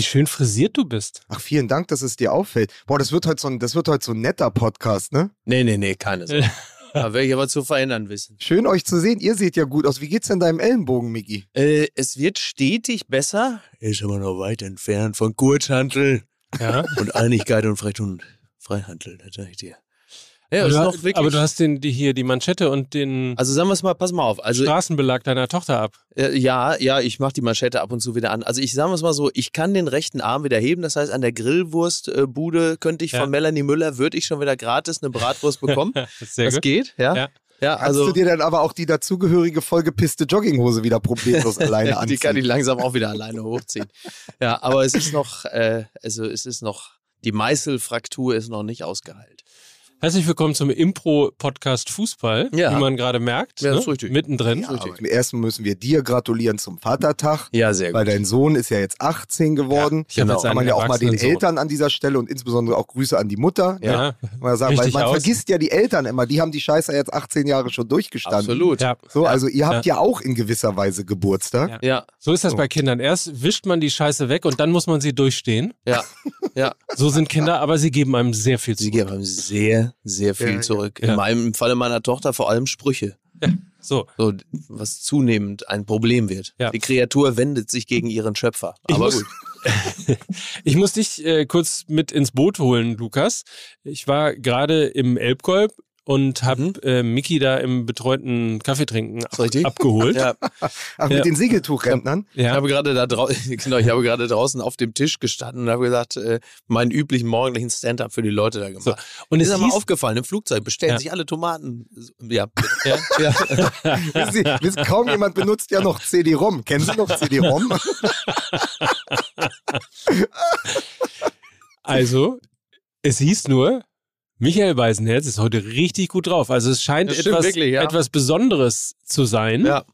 Wie schön frisiert du bist. Ach, vielen Dank, dass es dir auffällt. Boah, das wird heute so ein, das wird heute so ein netter Podcast, ne? Nee, nee, nee, keine Sorge. da werde ich aber zu verändern wissen. Schön euch zu sehen. Ihr seht ja gut aus. Wie geht's denn deinem Ellenbogen, Miki? Äh, es wird stetig besser, ist aber noch weit entfernt von Kurzhantel Ja. und Einigkeit und Frech und Freihandel, das sag ich dir. Ja, aber, ist du noch hast, aber du hast den, die hier die Manschette und den also sagen wir es mal, pass mal auf. Also Straßenbelag deiner Tochter ab. Äh, ja, ja, ich mache die Manschette ab und zu wieder an. Also ich sage es mal so, ich kann den rechten Arm wieder heben. Das heißt, an der Grillwurstbude könnte ich Ja. von Melanie Müller, würde ich schon wieder gratis eine Bratwurst bekommen. Das das gut. geht, ja. Ja. Ja, Kannst also du dir dann aber auch die dazugehörige vollgepisste Jogginghose wieder problemlos alleine anziehen? die kann ich langsam auch wieder alleine hochziehen. Ja, aber es ist noch, äh, also es ist noch, die Meißelfraktur ist noch nicht ausgeheilt. Herzlich willkommen zum Impro-Podcast Fußball, Ja. wie man gerade merkt. Ja, ne? das ist richtig. Mittendrin. Ja, aber erstmal müssen wir dir gratulieren zum Vatertag, Ja, sehr weil dein Sohn ist ja jetzt 18 geworden. ich hab Genau. jetzt Kann man ja auch mal den erwachsenen Eltern an dieser Stelle und insbesondere auch Grüße an die Mutter. Sohn. Ja, ne? Mal sagen, weil Richtig man aus. vergisst ja die Eltern immer, die haben die Scheiße jetzt 18 Jahre schon durchgestanden. Absolut. ja. So, also ihr habt ja. auch in gewisser Weise Geburtstag. Ja. Ja, So ist das bei Kindern. Erst wischt man die Scheiße weg und dann muss man sie durchstehen. ja, ja. So sind Kinder, aber sie geben einem sehr viel Sie zu. geben einem sehr, sehr viel Ja, zurück. ja. In meinem im Falle meiner Tochter vor allem Sprüche. So, So, was zunehmend ein Problem wird. Ja. Die Kreatur wendet sich gegen ihren Schöpfer. Ich Aber muss- gut. ich muss dich äh, kurz mit ins Boot holen, Lukas. Ich war gerade im Elbkolb und habe Mhm. äh, Miki da im betreuten Kaffeetrinken ab Richtig? abgeholt. Ja, Ach, mit Ja. den Segeltuchrentnern? ich Ja. habe gerade da drau genau, ich habe gerade draußen auf dem Tisch gestanden und habe gesagt, äh, meinen üblichen morgendlichen Stand-up für die Leute da gemacht. So. Und Ist es aber hieß, aufgefallen, im Flugzeug bestellen Ja. sich alle Tomaten. Ja, ja, ja. Wissen Sie, wissen, kaum jemand benutzt ja noch CD-ROM. Kennen Sie noch CD-ROM? also, es hieß nur, Michael Weisenherz ist heute richtig gut drauf. Also es scheint stimmt etwas, wirklich, ja. etwas Besonderes zu sein. ja.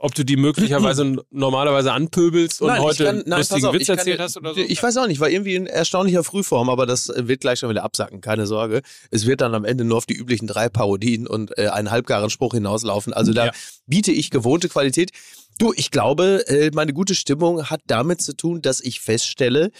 Ob du die möglicherweise normalerweise anpöbelst und Nein, heute kann- nein, lustigen auf, Witz kann erzählt hast oder so. Ich weiß auch nicht, war irgendwie in erstaunlicher Frühform, aber das äh, wird gleich schon wieder absacken, keine Sorge. Es wird dann am Ende nur auf die üblichen drei Parodien und äh, einen halbgaren Spruch hinauslaufen. Also da Ja. biete ich gewohnte Qualität. Du, ich glaube, äh, meine gute Stimmung hat damit zu tun, dass ich feststelle,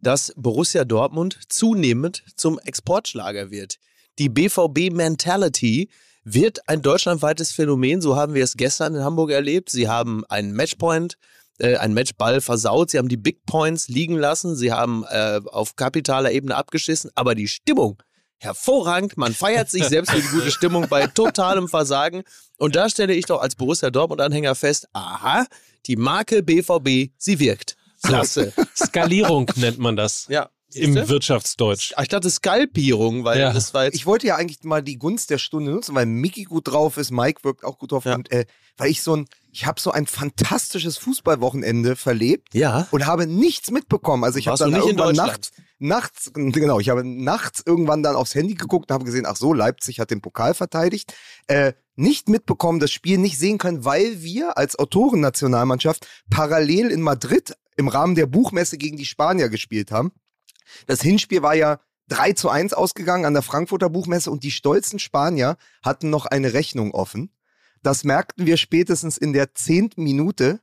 dass Borussia Dortmund zunehmend zum Exportschlager wird. Die BVB-Mentality wird ein deutschlandweites Phänomen, so haben wir es gestern in Hamburg erlebt. Sie haben einen Matchpoint, äh, einen Matchball versaut, sie haben die Big Points liegen lassen, sie haben äh, auf kapitaler Ebene abgeschissen, aber die Stimmung, hervorragend, man feiert sich selbst für die gute Stimmung bei totalem Versagen. Und da stelle ich doch als Borussia Dortmund-Anhänger fest, aha, die Marke BVB, sie wirkt. Klasse. Skalierung nennt man das Ja. im Siehste? Wirtschaftsdeutsch. Ah, Ich dachte Skalpierung, weil Ja. das war jetzt. Ich wollte ja eigentlich mal die Gunst der Stunde nutzen, weil Mickey gut drauf ist, Mike wirkt auch gut drauf Ja. und äh, weil ich so ein, ich habe so ein fantastisches Fußballwochenende verlebt ja. und habe nichts mitbekommen. Also ich habe dann irgendwann Deutschland? nachts, nachts, genau, ich habe nachts irgendwann dann aufs Handy geguckt und habe gesehen, ach so, Leipzig hat den Pokal verteidigt. Äh, nicht mitbekommen, das Spiel nicht sehen können, weil wir als Autorennationalmannschaft parallel in Madrid im Rahmen der Buchmesse gegen die Spanier gespielt haben. Das Hinspiel war ja 3 zu 1 ausgegangen an der Frankfurter Buchmesse und die stolzen Spanier hatten noch eine Rechnung offen. Das merkten wir spätestens in der zehnten Minute,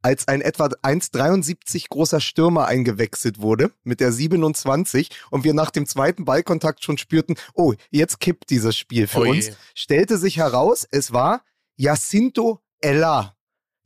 als ein etwa 1,73 großer Stürmer eingewechselt wurde mit der 27 und wir nach dem zweiten Ballkontakt schon spürten, oh, jetzt kippt dieses Spiel für Oh je. uns. Stellte sich heraus, es war Jacinto Ella.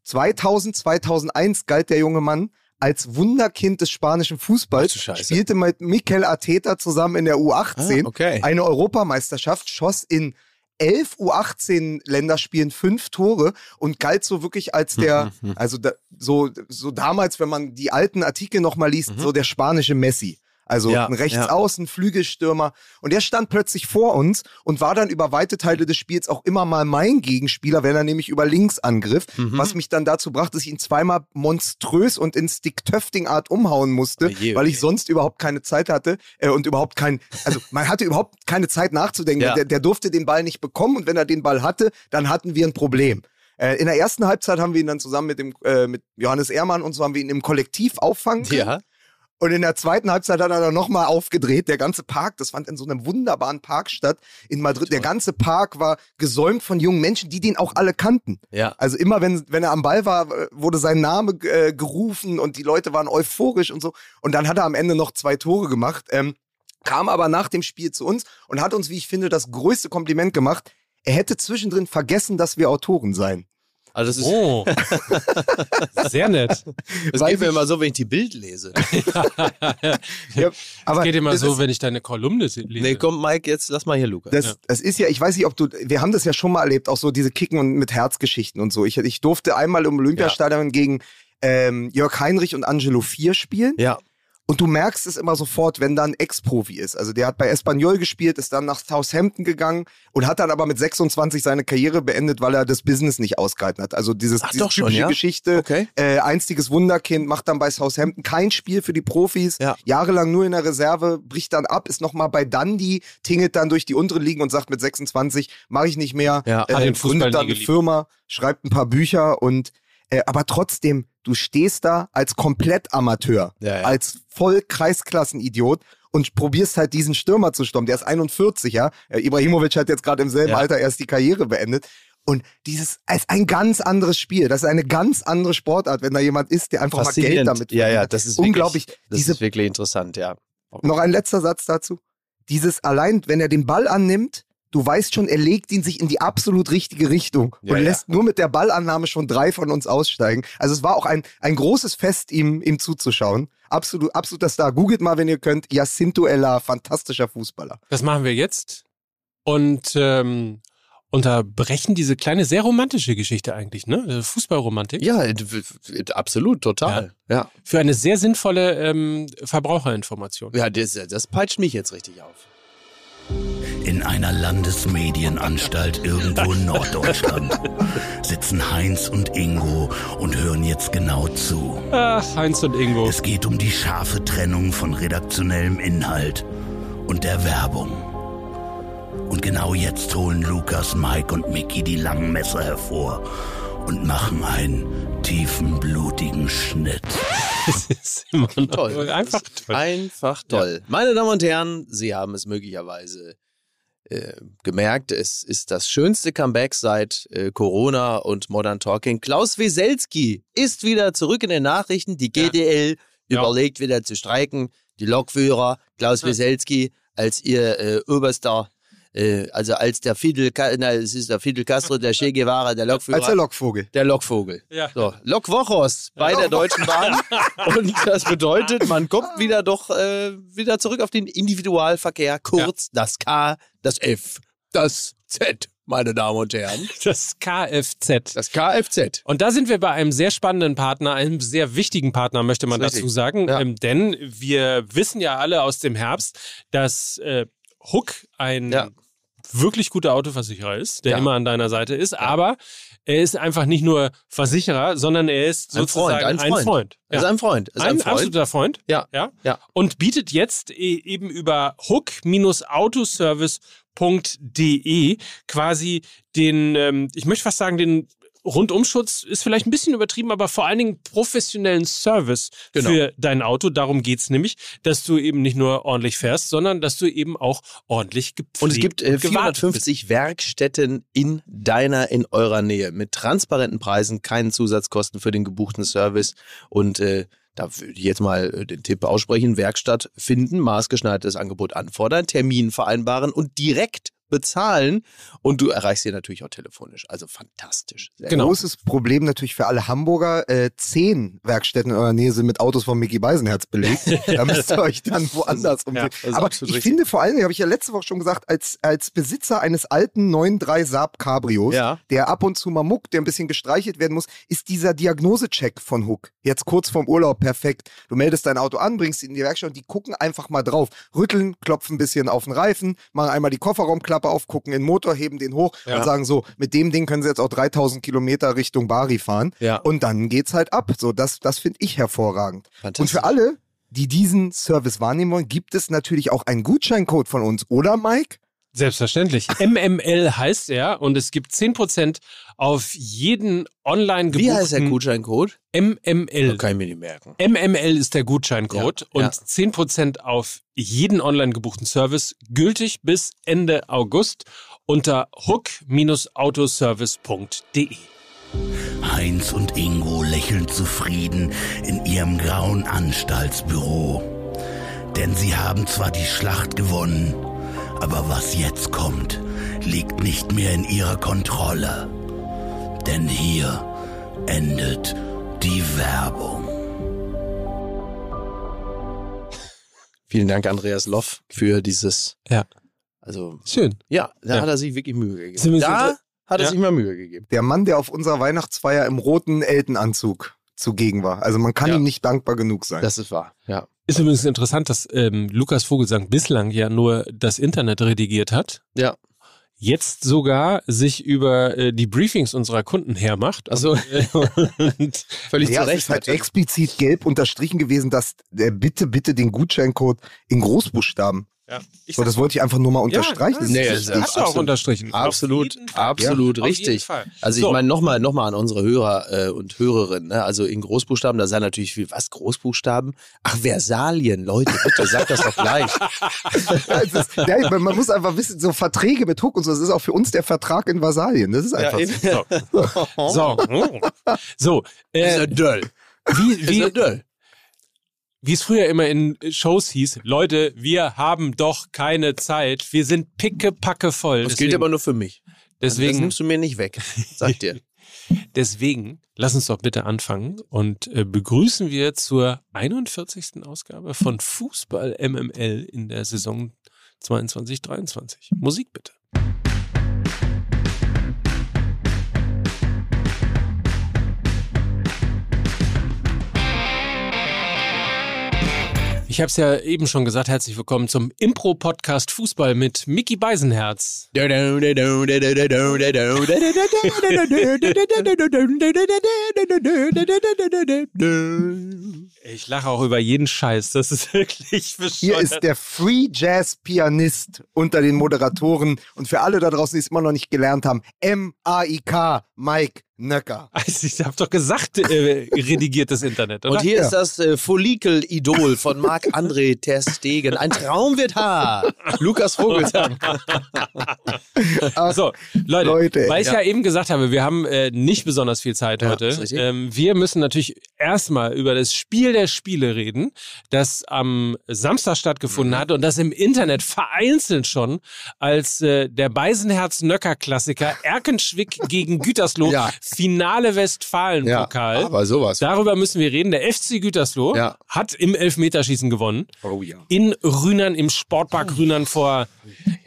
2000, 2001 galt der junge Mann als Wunderkind des spanischen Fußballs, spielte mit Mikel Arteta zusammen in der U18 Ah, okay. eine Europameisterschaft, schoss in elf U18-Länderspielen fünf Tore und galt so wirklich als der, also da, so, so damals, wenn man die alten Artikel nochmal liest, so der spanische Messi. Also Ja, ein Rechtsaußen, Flügelstürmer. Und der stand plötzlich vor uns und war dann über weite Teile des Spiels auch immer mal mein Gegenspieler, wenn er nämlich über links angriff, was mich dann dazu brachte, dass ich ihn zweimal monströs und in Stick-Töfting-Art umhauen musste, Oje, weil ich sonst überhaupt keine Zeit hatte äh, und überhaupt kein, also man hatte überhaupt keine Zeit nachzudenken. Ja. Der, der durfte den Ball nicht bekommen und wenn er den Ball hatte, dann hatten wir ein Problem. Äh, in der ersten Halbzeit haben wir ihn dann zusammen mit dem äh, mit Johannes Ehrmann und so haben wir ihn im Kollektiv auffangen können. Ja. Und in der zweiten Halbzeit hat er dann nochmal aufgedreht. Der ganze Park, das fand in so einem wunderbaren Park statt in Madrid. Der ganze Park war gesäumt von jungen Menschen, die den auch alle kannten. Ja. Also immer, wenn, wenn er am Ball war, wurde sein Name äh, gerufen und die Leute waren euphorisch und so. Und dann hat er am Ende noch zwei Tore gemacht. Ähm, kam aber nach dem Spiel zu uns und hat uns, wie ich finde, das größte Kompliment gemacht. Er hätte zwischendrin vergessen, dass wir Autoren seien. Also das ist, Oh. Sehr nett. das Weiß geht mir immer so, wenn ich die Bild lese. Ja, aber Es geht immer so, ist- wenn ich deine Kolumne lese. Nee, komm, Mike, jetzt lass mal hier Lukas. Das, Ja. das ist ja, ich weiß nicht, ob du, wir haben das ja schon mal erlebt, auch so diese Kicken und mit Herzgeschichten und so. Ich, ich durfte einmal im Olympiastadion gegen ähm, Jörg Heinrich und Angelo Vier spielen. ja. Und du merkst es immer sofort, wenn da ein Ex-Profi ist. Also der hat bei Espanyol gespielt, ist dann nach Southampton gegangen und hat dann aber mit 26 seine Karriere beendet, weil er das Business nicht ausgehalten hat. Also dieses, Ach, diese doch schon, typische ja? Geschichte, Okay. äh, einstiges Wunderkind, macht dann bei Southampton kein Spiel für die Profis, Ja. jahrelang nur in der Reserve, bricht dann ab, ist nochmal bei Dundee, tingelt dann durch die untere Ligen und sagt mit 26, mache ich nicht mehr, Ja, Fußball gründet dann eine. Firma, schreibt ein paar Bücher und äh, aber trotzdem, du stehst da als Komplettamateur, Ja, ja. als voll Kreisklassenidiot und probierst halt diesen Stürmer zu stürmen. Der ist 41, ja. Äh, Ibrahimovic hat jetzt gerade im selben Ja. Alter erst die Karriere beendet. Und dieses ist ein ganz anderes Spiel. Das ist eine ganz andere Sportart, wenn da jemand ist, der einfach mal Geld damit Ja, ja, verdient. das ist Unglaublich. Wirklich, das Diese ist wirklich interessant, ja. noch ein letzter Satz dazu. Dieses allein, wenn er den Ball annimmt, du weißt schon, er legt ihn sich in die absolut richtige Richtung Ja, und ja. lässt nur mit der Ballannahme schon drei von uns aussteigen. Also es war auch ein, ein großes Fest, ihm, ihm zuzuschauen. Absolut, absoluter Star. Googelt mal, wenn ihr könnt. Jacinto Ella, fantastischer Fußballer. Das machen wir jetzt und ähm, unterbrechen diese kleine, sehr romantische Geschichte eigentlich, ne? Äh, Fußballromantik. Ja, absolut, total. Ja, Für eine sehr sinnvolle ähm, Verbraucherinformation. ja, das, das peitscht mich jetzt richtig auf. In einer Landesmedienanstalt irgendwo in Norddeutschland sitzen Heinz und Ingo und hören jetzt genau zu. Ach, Heinz und Ingo. Es geht um die scharfe Trennung von redaktionellem Inhalt und der Werbung. Und genau jetzt holen Lukas, Mike und Mickey die langen Messer hervor und machen einen tiefen, blutigen Schnitt. Das ist immer Toll. Einfach toll. Einfach toll. Meine Damen und Herren, Sie haben es möglicherweise äh, gemerkt, es ist das schönste Comeback seit äh, Corona und Modern Talking. Klaus Weselski ist wieder zurück in den Nachrichten. Die Ja. GDL Ja. überlegt wieder zu streiken. Die Lokführer, Klaus Ja. Weselski als ihr äh, oberster, äh, also als der Fidel, na, es ist der Fidel Castro, der Che Guevara, der Lokführer. Als der Lokvogel. Der Lokvogel. Ja. So, Lokwochos bei der Deutschen Bahn. Und das bedeutet, man kommt wieder doch äh, wieder zurück auf den Individualverkehr. Kurz das K, das F, das Z, meine Damen und Herren. Das Kfz. Das Kfz. Und da sind wir bei einem sehr spannenden Partner, einem sehr wichtigen Partner, möchte man dazu sagen. Ja. Ähm, denn wir wissen ja alle aus dem Herbst, dass äh, Hook ein Ja. wirklich guter Autoversicherer ist, der Ja. immer an deiner Seite ist. Aber er ist einfach nicht nur Versicherer, sondern er ist Ein sozusagen Freund, ein ein Freund. Freund. Das ist ein Freund. Ist ein, ein Freund. absoluter Freund. Ja. ja. Ja. Und bietet jetzt e- eben über hook-autoservice.de quasi den, ähm, ich möchte fast sagen, den Rundumschutz ist vielleicht ein bisschen übertrieben, aber vor allen Dingen professionellen Service Genau. für dein Auto. Darum geht's nämlich, dass du eben nicht nur ordentlich fährst, sondern dass du eben auch ordentlich gepflegt Und es gibt äh, und gewartet bist. 450 Werkstätten in deiner, in eurer Nähe mit transparenten Preisen, keinen Zusatzkosten für den gebuchten Service und äh, da würde ich jetzt mal äh, den Tipp aussprechen, Werkstatt finden, maßgeschneidertes Angebot anfordern, Termin vereinbaren und direkt bezahlen und du erreichst sie natürlich auch telefonisch. Also fantastisch. Sehr Genau. Großes Problem natürlich für alle Hamburger. Äh, zehn Werkstätten in eurer Nähe sind mit Autos von Mickey Beisenherz belegt. da müsst ihr euch dann woanders umsehen. Ja, Aber ich richtig. finde vor allem, habe ich ja letzte Woche schon gesagt, als, als Besitzer eines alten 9.3 Saab Cabrios, Ja. der ab und zu mal muckt, der ein bisschen gestreichelt werden muss, ist dieser Diagnosecheck von Hook jetzt kurz vorm Urlaub perfekt. Du meldest dein Auto an, bringst ihn in die Werkstatt und die gucken einfach mal drauf. Rütteln, klopfen ein bisschen auf den Reifen, machen einmal die Kofferraumklappe auf, gucken in den Motor, heben den hoch Ja. und sagen so, mit dem Ding können sie jetzt auch 3000 Kilometer Richtung Bari fahren. Ja. Und dann geht's halt ab. So, das, das finde ich hervorragend. Und für alle, die diesen Service wahrnehmen wollen, gibt es natürlich auch einen Gutscheincode von uns, oder Mike? Selbstverständlich. MML heißt er und es gibt 10% auf jeden online gebuchten Wie heißt der Gutscheincode? MML. Kann ich mir nicht merken. MML ist der Gutscheincode Ja, und ja. 10% auf jeden online gebuchten Service, gültig bis Ende August unter hook-autoservice.de. Heinz und Ingo lächeln zufrieden in ihrem grauen Anstaltsbüro. Denn sie haben zwar die Schlacht gewonnen, aber was jetzt kommt, liegt nicht mehr in ihrer Kontrolle. Denn hier endet die Werbung. Vielen Dank, Andreas Loff, für dieses. Ja. Also, Schön. ja, da Ja. hat er sich wirklich Mühe gegeben. Zumindest- Da hat er Ja. sich mal Mühe gegeben. Der Mann, der auf unserer Weihnachtsfeier im roten Eltenanzug zugegen war. Also man kann Ja. ihm nicht dankbar genug sein. Das ist wahr, ja. Ist übrigens interessant, dass ähm, Lukas Vogelsang bislang ja nur das Internet redigiert hat. Ja. Jetzt sogar sich über äh, die Briefings unserer Kunden hermacht. Also, Und völlig ja, zu es Recht. ist halt explizit gelb unterstrichen gewesen, dass der bitte, bitte den Gutscheincode in Großbuchstaben. Ja, So, das wollte ich einfach nur mal unterstreichen. Ja, Das Nee, ist das hast du auch absolut- unterstrichen. Absolut, absolut jeden richtig. Also So. ich meine nochmal noch mal an unsere Hörer äh, und Hörerinnen, ne? also in Großbuchstaben, da sei natürlich viel, was, Großbuchstaben? Ach, Versalien, Leute, bitte, sagt das doch gleich. Ja, ist, ja, man man muss einfach wissen, so Verträge mit Hook und so, das ist auch für uns der Vertrag in Vasalien. Das ist einfach so. So, so äh, Döll. wie, Wie, wie, es früher immer in Shows hieß, Leute, wir haben doch keine Zeit, wir sind pickepacke voll. Das gilt aber nur für mich. das deswegen, nimmst du mir nicht weg, sag dir. deswegen, lass uns doch bitte anfangen und äh, begrüßen wir zur 41. Ausgabe von Fußball MML in der Saison 22-23. Musik bitte. Ich habe es ja eben schon gesagt, herzlich willkommen zum Impro-Podcast Fußball mit Mickey Beisenherz. Ich lache auch über jeden Scheiß, das ist wirklich bescheuert. Hier ist der Free Jazz Pianist unter den Moderatoren und für alle da draußen, die es immer noch nicht gelernt haben, M-A-I-K, Mike Nöcker. Also ich habe doch gesagt, äh, redigiertes Internet, oder? Und hier Ja. ist das äh, Follikel-Idol von Marc-André Ter Stegen. Ein Traum wird Haar. Lukas Vogelsang. So, Leute, Leute, weil ich ja. ja. eben gesagt habe, wir haben äh, nicht besonders viel Zeit Ja, heute. Ähm, wir müssen natürlich erstmal über das Spiel der Spiele reden, das am Samstag stattgefunden Mhm. hat und das im Internet vereinzelt schon als äh, der Beisenherz-Nöcker-Klassiker Erkenschwick gegen Gütersloh Ja. Finale Westfalen-Pokal. aber sowas. Darüber müssen wir reden. Der FC Gütersloh Ja. hat im Elfmeterschießen gewonnen. Oh ja. In Rühnern, im Sportpark Rühnern vor,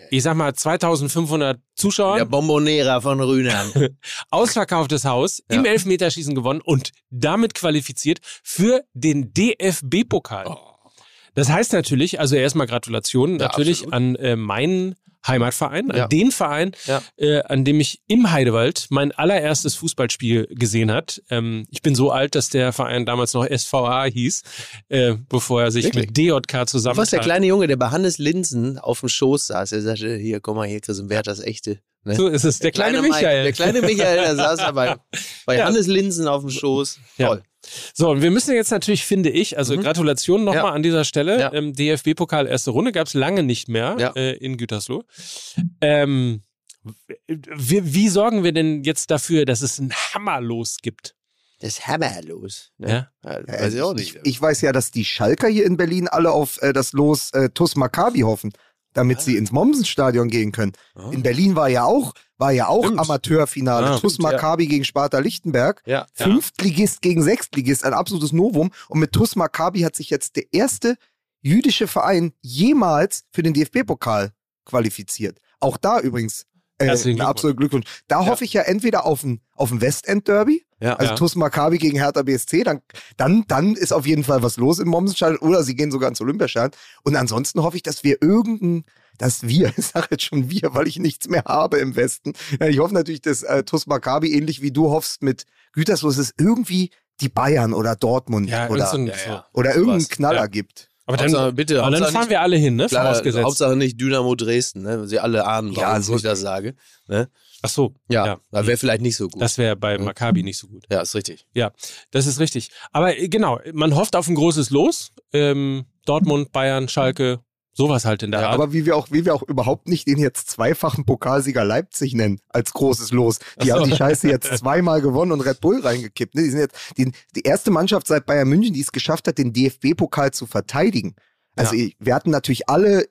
ich sag mal, 2500 Zuschauern. Der Bombonera von Rühnern. ausverkauftes Haus, im Ja. Elfmeterschießen gewonnen und damit qualifiziert für den DFB-Pokal. Das heißt natürlich, also erstmal Gratulation Ja, natürlich absolut. an äh, meinen Heimatverein, Ja. an den Verein, Ja. äh, an dem ich im Heidewald mein allererstes Fußballspiel gesehen hat. Ähm, ich bin so alt, dass der Verein damals noch SVA hieß, äh, bevor er sich Wirklich? mit DJK Du zusammen warst der kleine Junge, der bei Hannes Linsen auf dem Schoß saß. Er sagte, hier, komm mal hier, Chris und Wert, das echte. Ne? So ist es, der, kleine, Mike, Michael. der kleine Michael, der saß da bei, Ja. Hannes Linsen auf dem Schoß. Ja. Toll. So, und wir müssen jetzt natürlich, finde ich, also Mhm. Gratulation nochmal Ja. an dieser Stelle. Ja. Ähm, DFB-Pokal erste Runde gab es lange nicht mehr Ja. äh, in Gütersloh. Ähm, wie, wie sorgen wir denn jetzt dafür, dass es ein Hammerlos gibt? Das hammerlos. Ne? Ja. Ja, weiß ich auch nicht. Ich, ich weiß ja, dass die Schalker hier in Berlin alle auf äh, das Los äh, TuS Maccabi hoffen, damit Ah. sie ins Mommsenstadion gehen können. In Berlin war ja auch, war ja auch Stimmt. Amateurfinale. Ah, TuS stimmt, ja. Maccabi gegen Sparta Lichtenberg. ja. Fünftligist gegen Sechstligist, ein absolutes Novum. Und mit TuS Maccabi hat sich jetzt der erste jüdische Verein jemals für den DFB-Pokal qualifiziert. Auch da übrigens äh, Herzlichen ein Glückwunsch. Da hoffe ich ja entweder auf ein, auf ein Westend-Derby, Ja. also Ja. TuS Maccabi gegen Hertha BSC, dann, dann, dann ist auf jeden Fall was los im Mommsenstadion oder sie gehen sogar ins Olympiastadion. Und ansonsten hoffe ich, dass wir irgendein, dass wir, ich sage jetzt schon wir, weil ich nichts mehr habe im Westen. Ja, Ich hoffe natürlich, dass äh, TuS Maccabi ähnlich wie du hoffst mit Gütersloh, es irgendwie die Bayern oder Dortmund Ja, oder, so ein- ja, ja. oder irgendeinen. Knaller Ja. gibt. Aber dann, Hauptsache, bitte, aber dann fahren wir alle hin, ne? Klar, Vorausgesetzt. Hauptsache nicht Dynamo Dresden, ne? Sie alle ahnen, warum Ja, so- ich das sage. Ne? Ach so. Ja, Ja. das wäre vielleicht nicht so gut. Das wäre bei. Maccabi nicht so gut. ja, ist richtig. Ja, das ist richtig. Aber äh, genau, man hofft auf ein großes Los. Ähm, Dortmund, Bayern, Schalke, sowas halt in der Ja, Art. aber wie wir auch, wie wir auch überhaupt nicht den jetzt zweifachen Pokalsieger Leipzig nennen als großes Los. Die so. haben die Scheiße jetzt zweimal gewonnen und Red Bull reingekippt. Ne? Die sind jetzt die, die erste Mannschaft seit Bayern München, die es geschafft hat, den DFB-Pokal zu verteidigen. Also ich- wir hatten natürlich alle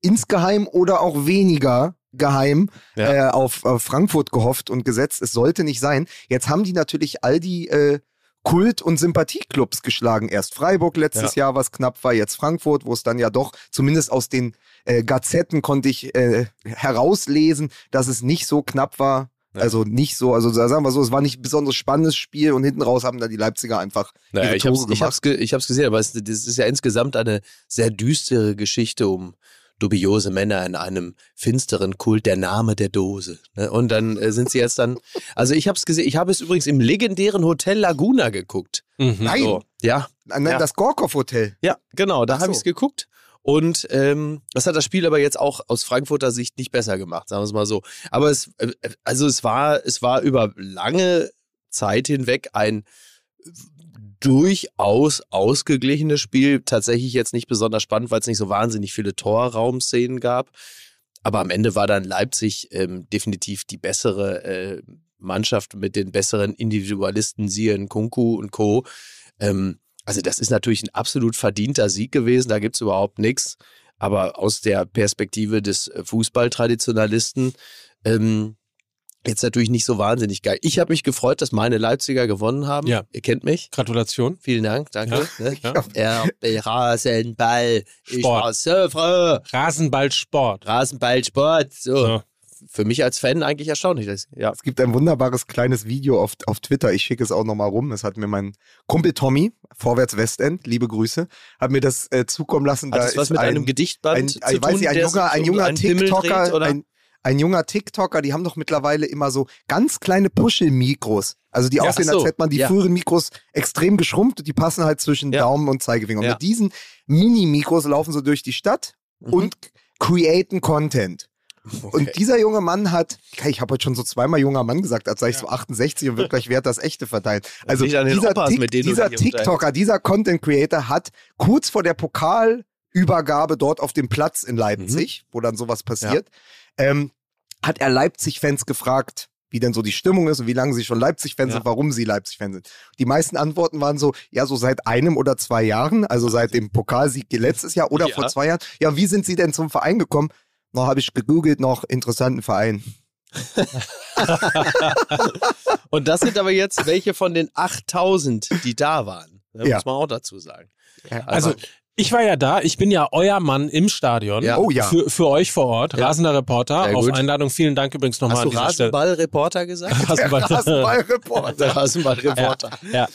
insgeheim oder auch weniger geheim Ja. äh, auf, auf Frankfurt gehofft und gesetzt. Es sollte nicht sein. Jetzt haben die natürlich all die äh, Kult- und Sympathieclubs geschlagen. Erst Freiburg letztes Jahr, was knapp war, jetzt Frankfurt, wo es dann ja doch, zumindest aus den äh, Gazetten konnte ich äh, herauslesen, dass es nicht so knapp war. Ja. Also nicht so, also sagen wir so, es war nicht ein besonders spannendes Spiel und hinten raus haben dann die Leipziger einfach Naja, ihre ich Tore hab's, ich, gemacht. hab's ge, ich hab's gesehen, aber es, das ist ja insgesamt eine sehr düstere Geschichte um dubiose Männer in einem finsteren Kult, der Name der Dose. Ne? Und dann äh, sind sie jetzt dann, also ich hab's gesehen, ich habe es übrigens im legendären Hotel Laguna geguckt. Mhm. Nein, So, ja, Nein, ja. das Gorkov Hotel. ja, genau, da Ach habe so. ich's geguckt. Und ähm, das hat das Spiel aber jetzt auch aus Frankfurter Sicht nicht besser gemacht, sagen wir es mal so. Aber es, äh, also es war, es war über lange Zeit hinweg ein durchaus ausgeglichenes Spiel. Tatsächlich jetzt nicht besonders spannend, weil es nicht so wahnsinnig viele Torraumszenen gab. Aber am Ende war dann Leipzig ähm, definitiv die bessere äh, Mannschaft mit den besseren Individualisten, siehe Kunku und Co. Ähm, also das ist natürlich ein absolut verdienter Sieg gewesen, da gibt's überhaupt nichts. Aber aus der Perspektive des äh, Fußballtraditionalisten ähm, jetzt natürlich nicht so wahnsinnig geil. Ich habe mich gefreut, dass meine Leipziger gewonnen haben. Ja. Ihr kennt mich. Gratulation. Vielen Dank, danke. Ne? Ja. RB Rasenball. Ich Sport. war so froh. Rasenballsport. Rasenballsport. So. So. Für mich als Fan eigentlich erstaunlich. dass- Ja. Es gibt ein wunderbares kleines Video auf, auf Twitter. Ich schicke es auch nochmal rum. Das hat mir mein Kumpel Tommy, Vorwärts Westend, liebe Grüße, hat mir das äh, zukommen lassen. Hat da das was mit ein, einem Gedichtband ein, zu ich weiß tun, nicht, ein junger, ein junger TikToker, ein, ein junger TikToker, die haben doch mittlerweile immer so ganz kleine Puschel-Mikros. Also die Ja, aussehen, so, als hätte man die ja. früheren Mikros extrem geschrumpft und die passen halt zwischen Ja. Daumen und Zeigefinger. Und Ja. mit diesen Mini-Mikros laufen so durch die Stadt Mhm. und createn Content. Und Okay. dieser junge Mann hat, ich habe heute schon so zweimal junger Mann gesagt, als sei ich so 68 und wird gleich Wert das echte verteilen. Also dieser, Opas, du dieser. TikToker, dieser Content Creator hat kurz vor der Pokalübergabe dort auf dem Platz in Leipzig, Mhm. wo dann sowas passiert, ähm, hat er Leipzig-Fans gefragt, wie denn so die Stimmung ist und wie lange sie schon Leipzig-Fans Ja. sind, warum sie Leipzig-Fans sind. Die meisten Antworten waren so, ja, so seit einem oder zwei Jahren, also seit dem Pokalsieg letztes Jahr oder Ja. vor zwei Jahren. Ja, wie sind sie denn zum Verein gekommen? Noch habe ich gegoogelt, noch interessanten Verein. Und das sind aber jetzt welche von den 8000, die da waren. Ne, Ja. Muss man auch dazu sagen. Also, ich war ja da, ich bin ja euer Mann im Stadion. Ja. Oh ja. Für, für euch vor Ort, Ja. rasender Reporter, Sehr auf gut. Einladung. Vielen Dank übrigens nochmal Hast an du dieser Stelle. Rasenballreporter gesagt? Rasenball. Rasenballreporter. Rasenballreporter. Ja,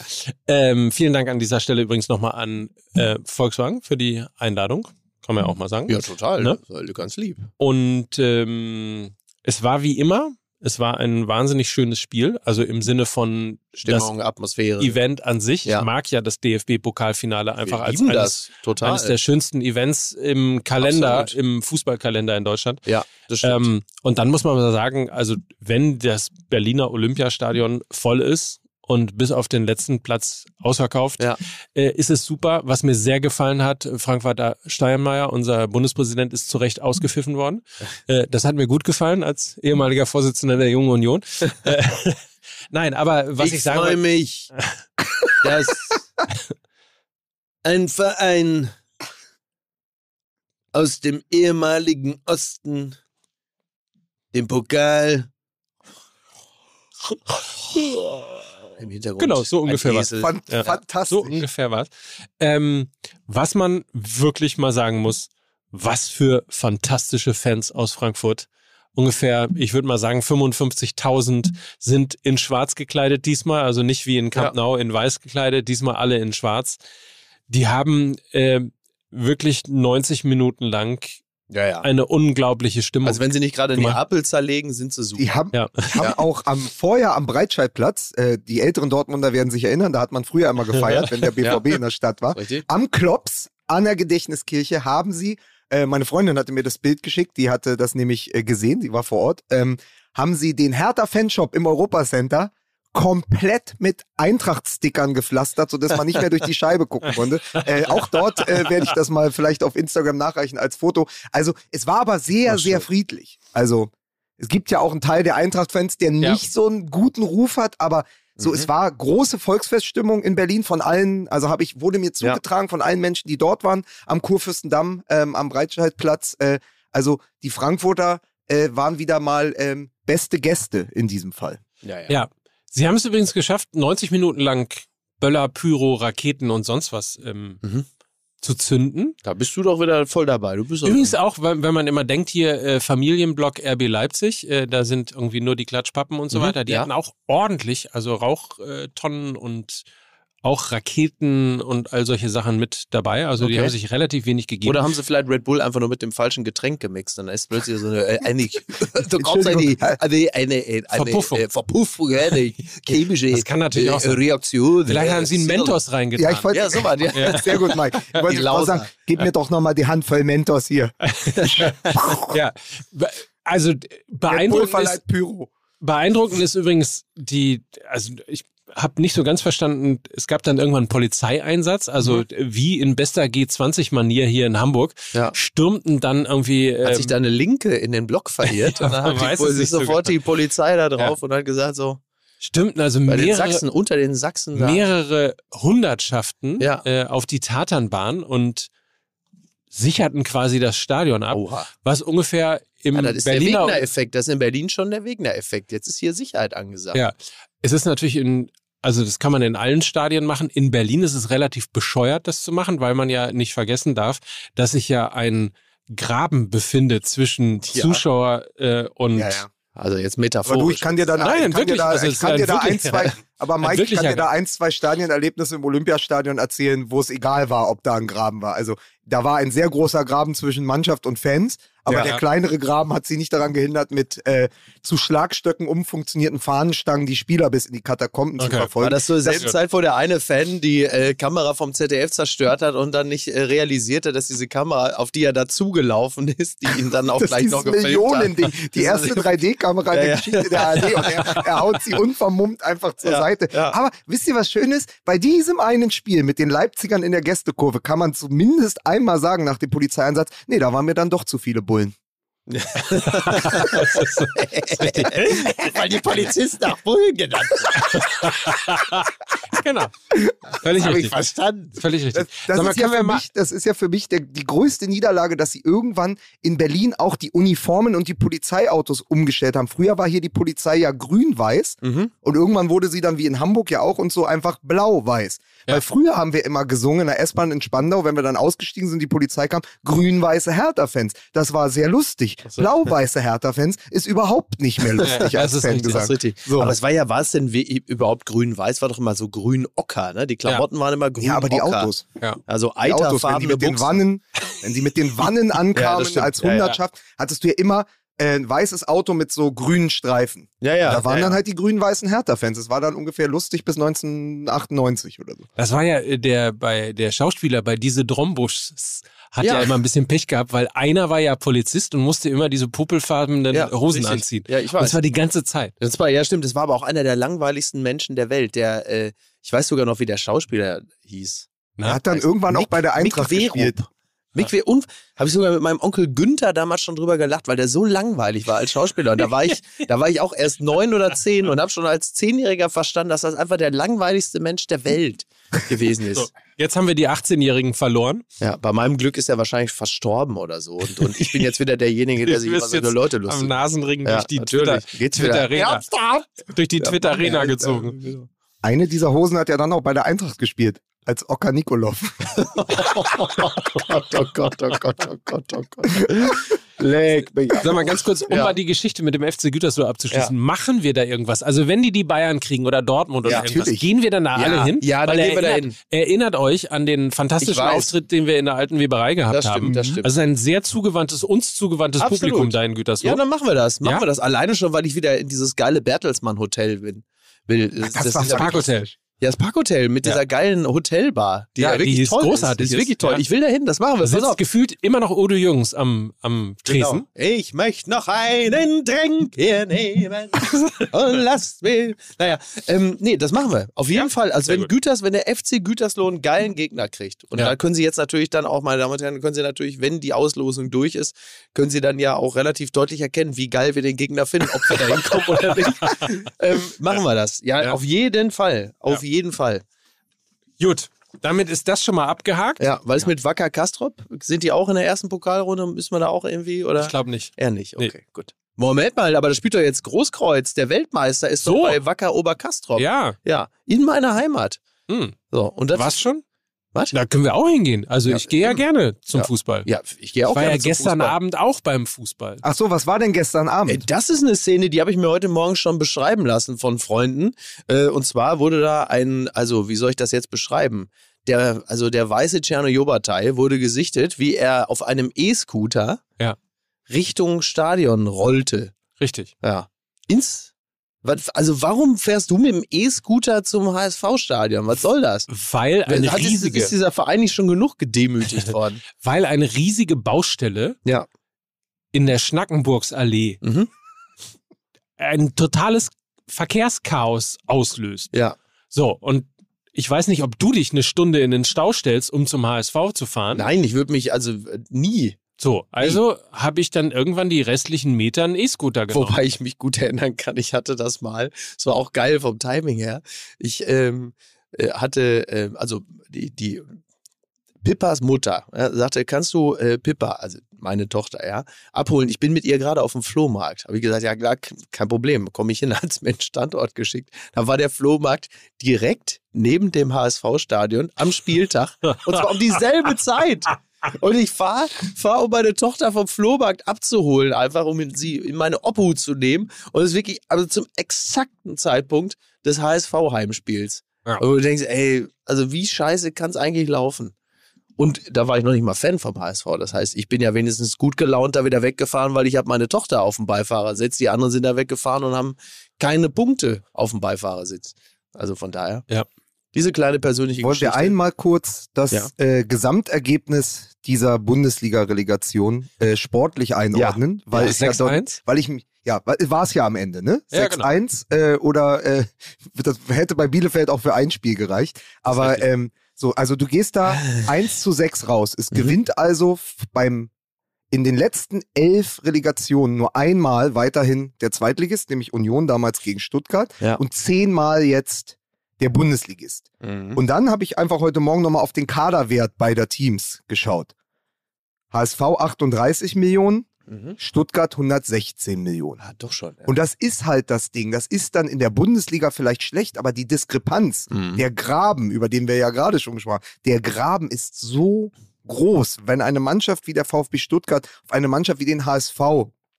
ähm, vielen Dank an dieser Stelle übrigens nochmal an äh, Volkswagen für die Einladung. Kann man ja auch mal sagen. Ja, total. Ne? Ne? Ganz lieb. Und ähm, es war wie immer, es war ein wahnsinnig schönes Spiel, also im Sinne von Stimmung, Atmosphäre. Event an sich. Ja. Ich mag ja das DFB-Pokalfinale einfach als eines, eines der schönsten Events im Kalender, Absolut. im Fußballkalender in Deutschland. ja, das stimmt. Ähm, und dann muss man sagen, also wenn das Berliner Olympiastadion voll ist und bis auf den letzten Platz ausverkauft, Ja. äh, ist es super. Was mir sehr gefallen hat, Frank-Walter Steinmeier, unser Bundespräsident, ist zu Recht ausgepfiffen worden. Äh, das hat mir gut gefallen als ehemaliger Vorsitzender der Jungen Union. äh, Nein, aber was ich, ich sagen freue will, mich, dass ein Verein aus dem ehemaligen Osten den Pokal im Hintergrund. Genau, so ungefähr was. Esel. Fan Ja. Fantastisch. so ungefähr was. Ähm, was man wirklich mal sagen muss, was für fantastische Fans aus Frankfurt. Ungefähr, ich würde mal sagen, 55.000 sind in schwarz gekleidet diesmal, also nicht wie in Camp Ja. Nou in weiß gekleidet, diesmal alle in schwarz. Die haben äh, wirklich 90 Minuten lang Ja, ja. eine unglaubliche Stimmung. Also wenn sie nicht gerade. Neapel zerlegen, sind sie super. Die haben, ja. haben auch am vorher am Breitscheidplatz, äh, die älteren Dortmunder werden sich erinnern, da hat man früher immer gefeiert, wenn der BVB in der Stadt war. Richtig? Am Klops an der Gedächtniskirche haben sie, äh, meine Freundin hatte mir das Bild geschickt, die hatte das nämlich äh, gesehen, die war vor Ort, ähm, haben sie den Hertha Fanshop im Europacenter komplett mit Eintracht-Stickern gepflastert, sodass man nicht mehr durch die Scheibe gucken konnte. Äh, auch dort äh, werde ich das mal vielleicht auf Instagram nachreichen als Foto. Also es war aber sehr, sehr friedlich. Also es gibt ja auch einen Teil der Eintracht-Fans, der Ja. nicht so einen guten Ruf hat, aber so, Mhm. es war große Volksfeststimmung in Berlin von allen, also habe ich, wurde mir zugetragen von allen Menschen, die dort waren, am Kurfürstendamm, ähm, am Breitscheidplatz. Äh, also die Frankfurter äh, waren wieder mal ähm, beste Gäste in diesem Fall. Ja, ja. Ja. Sie haben es übrigens geschafft, 90 Minuten lang Böller, Pyro, Raketen und sonst was ähm, Mhm. zu zünden. Da bist du doch wieder voll dabei. Du bist Übrigens auch, wenn, wenn man immer denkt, hier äh, Familienblock RB Leipzig, äh, da sind irgendwie nur die Klatschpappen und so Mhm, weiter. Die ja. hatten auch ordentlich, also Rauchtonnen äh, und auch Raketen und all solche Sachen mit dabei. Also die Okay. haben sich relativ wenig gegeben. Oder haben sie vielleicht Red Bull einfach nur mit dem falschen Getränk gemixt? Dann ist plötzlich so eine, äh, eine da kommt eine, eine, eine, eine, eine Verpuffung. Äh, Verpuffung, ja, eine chemische Das kann natürlich äh, auch sein. Reaktion. Vielleicht äh, haben sie einen Mentos reingetan. Ja, ich wollte, Ja, so was, ja. Sehr gut, Mike. Ich wollte Die Lauser. sagen, gib mir doch nochmal die Handvoll Mentos hier. ja. Also d- Red Bull beeindruckend ist, beeindruckend ist übrigens die, also ich habe nicht so ganz verstanden, es gab dann irgendwann einen Polizeieinsatz, also Mhm. wie in bester G20-Manier hier in Hamburg, Ja. stürmten dann irgendwie Hat ähm, sich da eine Linke in den Block verirrt und dann hat die, ist nicht so sofort genau. die Polizei da drauf und hat gesagt so, stürmten also mehrere, Sachsen, unter den Sachsen da. mehrere Hundertschaften Ja. äh, auf die Tatanbahn und sicherten quasi das Stadion ab, Oha. was ungefähr im Ja, das ist der Berliner Wegner-Effekt. Das ist in Berlin schon der Wegner-Effekt. Jetzt ist hier Sicherheit angesagt. Ja, es ist natürlich in, also das kann man in allen Stadien machen. In Berlin ist es relativ bescheuert, das zu machen, weil man ja nicht vergessen darf, dass sich ja ein Graben befindet zwischen Ja. Zuschauer äh, und Ja, ja. Also jetzt Aber metaphorisch. du, ich kann dir da, Nein, ich kann dir wirklich, da, also ich kann ein dir da ein, wirklich- zwei, aber Mike, ich kann dir da ein, zwei Stadienerlebnisse im Olympiastadion erzählen, wo es egal war, ob da ein Graben war. Also da war ein sehr großer Graben zwischen Mannschaft und Fans, aber Ja. der kleinere Graben hat sie nicht daran gehindert, mit äh, zu Schlagstöcken umfunktionierten Fahnenstangen die Spieler bis in die Katakomben zu Okay. verfolgen. War das zur selben Das- Zeit, wo der eine Fan die äh, Kamera vom ZDF zerstört hat und dann nicht äh, realisierte, dass diese Kamera, auf die er dazugelaufen ist, die ihn dann auch gleich noch gefilmt hat. Millionending, die erste 3D-Kamera in Ja, der ja. Geschichte der ARD und er, er haut sie unvermummt einfach zur Ja, Seite. ja. Aber wisst ihr, was schön ist? Bei diesem einen Spiel mit den Leipzigern in der Gästekurve kann man zumindest einmal sagen nach dem Polizeieinsatz, nee, da waren mir dann doch zu viele Bullen. Bullen. Weil die Polizisten nach Bullen genannt genau. Völlig richtig. verstanden. Völlig richtig. Das, das, ist, ja für mich, das ist ja für mich der, die größte Niederlage, dass sie irgendwann in Berlin auch die Uniformen und die Polizeiautos umgestellt haben. Früher war hier die Polizei ja grün-weiß Mhm. und irgendwann wurde sie dann wie in Hamburg ja auch und so einfach blau-weiß. Ja. Weil früher haben wir immer gesungen in der S-Bahn in Spandau, wenn wir dann ausgestiegen sind, die Polizei kam, grün-weiße Hertha-Fans. Das war sehr lustig. Blau-weiße Hertha-Fans ist überhaupt nicht mehr lustig Ja, als das ist Fan richtig, Das ist gesagt. richtig. So. Aber es war ja, war es denn wie, überhaupt grün-weiß? War doch immer so grün-ocker, ne? Die Klamotten waren immer grün Ja, aber die Autos. ja. Also Die Autos, wenn die eiterfarbene mit den Buchsen. Wannen, wenn sie mit den Wannen Ja, ankamen als Ja, ja. Hundertschaft, hattest du ja immer äh, ein weißes Auto mit so grünen Streifen. Ja, ja. da waren ja, dann ja. halt die grün-weißen Hertha-Fans. Es war dann ungefähr lustig bis 1998 oder so. Das war ja äh, der bei der Schauspieler bei diese Drombusch hat ja. Ja. immer ein bisschen Pech gehabt, weil einer war ja Polizist und musste immer diese popelfarbenen Ja, Hosen richtig. anziehen. Ja, ich Und weiß. zwar die ganze Zeit. Das war, ja, stimmt. Das war aber auch einer der langweiligsten Menschen der Welt. Der, äh, ich weiß sogar noch, wie der Schauspieler hieß. Na, er hat dann irgendwann auch bei der Eintracht Mick Werup. gespielt. Mick We und habe ich sogar mit meinem Onkel Günther damals schon drüber gelacht, weil der so langweilig war als Schauspieler. Und da war ich, da war ich auch erst neun oder zehn und habe schon als Zehnjähriger verstanden, dass das einfach der langweiligste Mensch der Welt gewesen ist. So, jetzt haben wir die 18-Jährigen verloren. Ja, bei meinem Glück ist er wahrscheinlich verstorben oder so. Und, und ich bin jetzt wieder derjenige, der sich über jetzt Leute Am lustig Nasenring Ja, durch die. Twitter, Geht's Twitter. Arena, durch die Twitter Arena gezogen. Eine dieser Hosen hat er dann auch bei der Eintracht gespielt. Als Oka Nikolov. Oh Gott, oh Gott, oh Gott, oh Gott, oh Gott. Leg mich. Sag mal ganz kurz, um Ja. mal die Geschichte mit dem FC Gütersloh abzuschließen. Machen wir da irgendwas? Also wenn die die Bayern kriegen oder Dortmund oder Ja, irgendwas, natürlich. gehen wir dann da Ja, alle hin? ja, dann Weil gehen wir da erinnert, Erinnert euch an den fantastischen. Auftritt, den wir in der alten Weberei gehabt Das stimmt, haben. das stimmt. Also ein sehr zugewandtes, uns zugewandtes Absolut. Publikum da in Gütersloh. Ja, dann machen wir das. Machen Ja? wir das. Alleine schon, weil ich wieder in dieses geile Bertelsmann Hotel bin. Will. Das, Das war ist ja, Parkhotel. Ja, das Parkhotel mit dieser geilen Hotelbar, die ja, Ja, die wirklich ist toll großartig ist. Die ist, wirklich toll. Ich will da hin, das machen wir. Da sitzt gefühlt immer noch Odo Jürgens am, am Tresen. Genau. Ich möchte noch einen Drink hier nehmen und lasst mich. Naja, ähm, nee, das machen wir. Auf jeden Fall. Also sehr wenn gut. Güters, wenn der FC Gütersloh einen geilen Gegner kriegt. Und da können Sie jetzt natürlich dann auch, meine Damen und Herren, können Sie natürlich, wenn die Auslosung durch ist, können Sie dann ja auch relativ deutlich erkennen, wie geil wir den Gegner finden, ob wir da hinkommen oder nicht. ähm, machen wir das. Ja, Ja. auf jeden Fall. Auf jeden Fall. Gut, damit ist das schon mal abgehakt. Ja, weil es mit Wacker Kastrop, sind die auch in der ersten Pokalrunde? Müssen wir da auch irgendwie, oder? Ich glaube nicht. Er nicht, Nee. okay, gut. Moment mal, aber das spielt doch jetzt Großkreuz. Der Weltmeister ist So. doch bei Wacker Oberkastrop. Ja. Ja, in meiner Heimat. Hm. So, und das, Was schon? Was? Da können wir auch hingehen. Also Ja, ich gehe ja gerne zum Ja. Fußball. Ja, ich gehe auch ich war ja gerne zum gestern Fußball. Abend auch beim Fußball. Ach so, was war denn gestern Ey, Abend? Das ist eine Szene, die habe ich mir heute Morgen schon beschreiben lassen von Freunden. Äh, Und zwar wurde da ein, also wie soll ich das jetzt beschreiben? Der, also der weiße Tschernojobatai wurde gesichtet, wie er auf einem E-Scooter Ja. Richtung Stadion rollte. Richtig. Ja. Ins. Was, also warum fährst du mit dem E-Scooter zum HSV-Stadion? Was soll das? Weil eine Hat, ist, riesige, ist dieser Verein nicht schon genug gedemütigt worden? weil eine riesige Baustelle Ja. in der Schnackenburgsallee Mhm. ein totales Verkehrschaos auslöst. Ja. So, und ich weiß nicht, ob du dich eine Stunde in den Stau stellst, um zum HSV zu fahren. Nein, ich würde mich also äh, nie. So, also habe ich dann irgendwann die restlichen Meter einen E-Scooter genommen. Wobei ich mich gut erinnern kann, ich hatte das mal. Es war auch geil vom Timing her. Ich ähm, äh, hatte, äh, also die, die Pippas Mutter ja, sagte, kannst du äh, Pippa, also meine Tochter, ja, abholen? Ich bin mit ihr gerade auf dem Flohmarkt. Habe ich gesagt, ja klar, kein Problem, komme ich hin, als Mensch Standort geschickt. Da war der Flohmarkt direkt neben dem HSV-Stadion am Spieltag und zwar um dieselbe Zeit. Und ich fahre, fahr, um meine Tochter vom Flohmarkt abzuholen, einfach um sie in meine Obhut zu nehmen. Und es ist wirklich, also zum exakten Zeitpunkt des HSV-Heimspiels. Ja. Und du denkst, ey, also wie scheiße kann es eigentlich laufen? Und da war ich noch nicht mal Fan vom HSV. Das heißt, ich bin ja wenigstens gut gelaunt da wieder weggefahren, weil ich habe meine Tochter auf dem Beifahrersitz. Die anderen sind da weggefahren und haben keine Punkte auf dem Beifahrersitz. Also von daher. Ja. Diese kleine persönliche Wollen wir Geschichte. einmal kurz das Ja. äh, Gesamtergebnis dieser Bundesliga-Relegation äh, sportlich einordnen? weil, Ja, es ja dort, 6-1? weil ich mich, ja, war es ja am Ende, ne? Ja, genau. 6-1 äh, oder äh, das hätte bei Bielefeld auch für ein Spiel gereicht. Aber ähm, so, also du gehst da 1 zu 6 raus. Es Mhm. gewinnt also beim in den letzten elf Relegationen nur einmal weiterhin der Zweitligist, nämlich Union damals gegen Stuttgart, Ja. und zehnmal jetzt der Bundesligist. Mhm. Und dann habe ich einfach heute Morgen nochmal auf den Kaderwert beider Teams geschaut. HSV 38 Millionen, Mhm. Stuttgart 116 Millionen. Ah, doch schon. Ja. Und das ist halt das Ding. Das ist dann in der Bundesliga vielleicht schlecht, aber die Diskrepanz, Mhm. der Graben, über den wir ja gerade schon gesprochen haben, der Graben ist so groß, wenn eine Mannschaft wie der VfB Stuttgart auf eine Mannschaft wie den HSV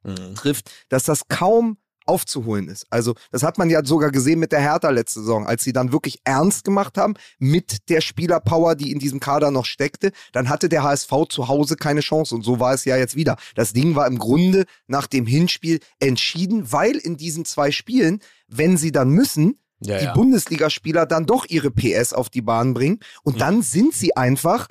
Mhm. trifft, dass das kaum aufzuholen ist. Also das hat man ja sogar gesehen mit der Hertha letzte Saison, als sie dann wirklich ernst gemacht haben mit der Spielerpower, die in diesem Kader noch steckte, dann hatte der HSV zu Hause keine Chance und so war es ja jetzt wieder. Das Ding war im Grunde nach dem Hinspiel entschieden, weil in diesen zwei Spielen, wenn sie dann müssen, Ja, die ja. Bundesligaspieler dann doch ihre PS auf die Bahn bringen und Mhm. dann sind sie einfach,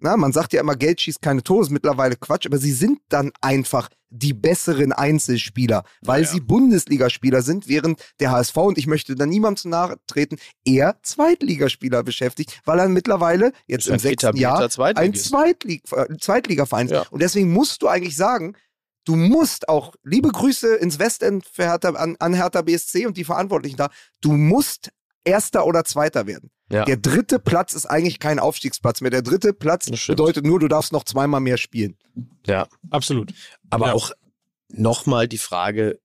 na, man sagt ja immer, Geld schießt keine Tore, ist mittlerweile Quatsch, aber sie sind dann einfach die besseren Einzelspieler, weil Ja, ja. sie Bundesligaspieler sind, während der HSV, und ich möchte da niemandem zu nahe treten, eher Zweitligaspieler beschäftigt, weil er mittlerweile jetzt Ist im sechsten Jahr ein. Zweitlig äh, Zweitligaverein ist. Ja. Und deswegen musst du eigentlich sagen, Du musst auch, liebe Grüße ins Westend für Hertha, an, an Hertha BSC und die Verantwortlichen da, du musst Erster oder Zweiter werden. Ja. Der dritte Platz ist eigentlich kein Aufstiegsplatz mehr. Der dritte Platz bedeutet nur, du darfst noch zweimal mehr spielen. ja. Absolut. Aber Ja. auch nochmal die Frage,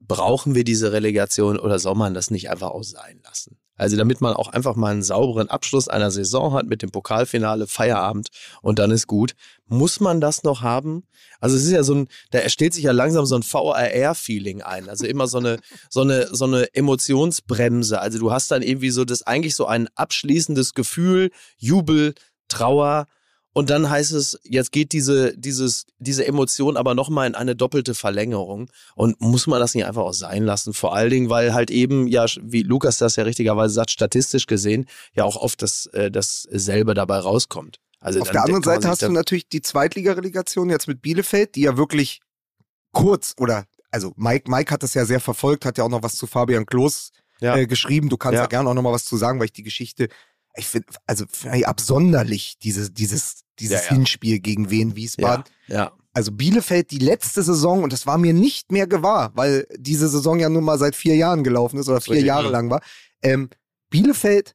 brauchen wir diese Relegation oder soll man das nicht einfach auch sein lassen? Also damit man auch einfach mal einen sauberen Abschluss einer Saison hat mit dem Pokalfinale, Feierabend und dann ist gut. Muss man das noch haben? Also es ist ja so ein, da erstellt sich ja langsam so ein VRR-Feeling ein. Also immer so eine, so eine, so eine Emotionsbremse. Also du hast dann irgendwie so das eigentlich so ein abschließendes Gefühl, Jubel, Trauer Und dann heißt es, jetzt geht diese, dieses, diese Emotion aber nochmal in eine doppelte Verlängerung. Und muss man das nicht einfach auch sein lassen? Vor allen Dingen, weil halt eben, ja, wie Lukas das ja richtigerweise sagt, statistisch gesehen, ja auch oft das, äh, dasselbe dabei rauskommt. Also Auf der anderen Seite hast du natürlich die Zweitligarelegation jetzt mit Bielefeld, die ja wirklich kurz oder also Mike, Mike hat das ja sehr verfolgt, hat ja auch noch was zu Fabian Klos Ja. äh, geschrieben. Du kannst Ja. da gerne auch noch mal was zu sagen, weil ich die Geschichte, ich finde, also find ich absonderlich, diese, dieses, dieses Ja, ja. Hinspiel gegen Wien Wiesbaden. ja. Also Bielefeld die letzte Saison, und das war mir nicht mehr gewahr, weil diese Saison ja nun mal seit vier Jahren gelaufen ist oder vier Richtig, Jahre ja. lang war. Ähm, Bielefeld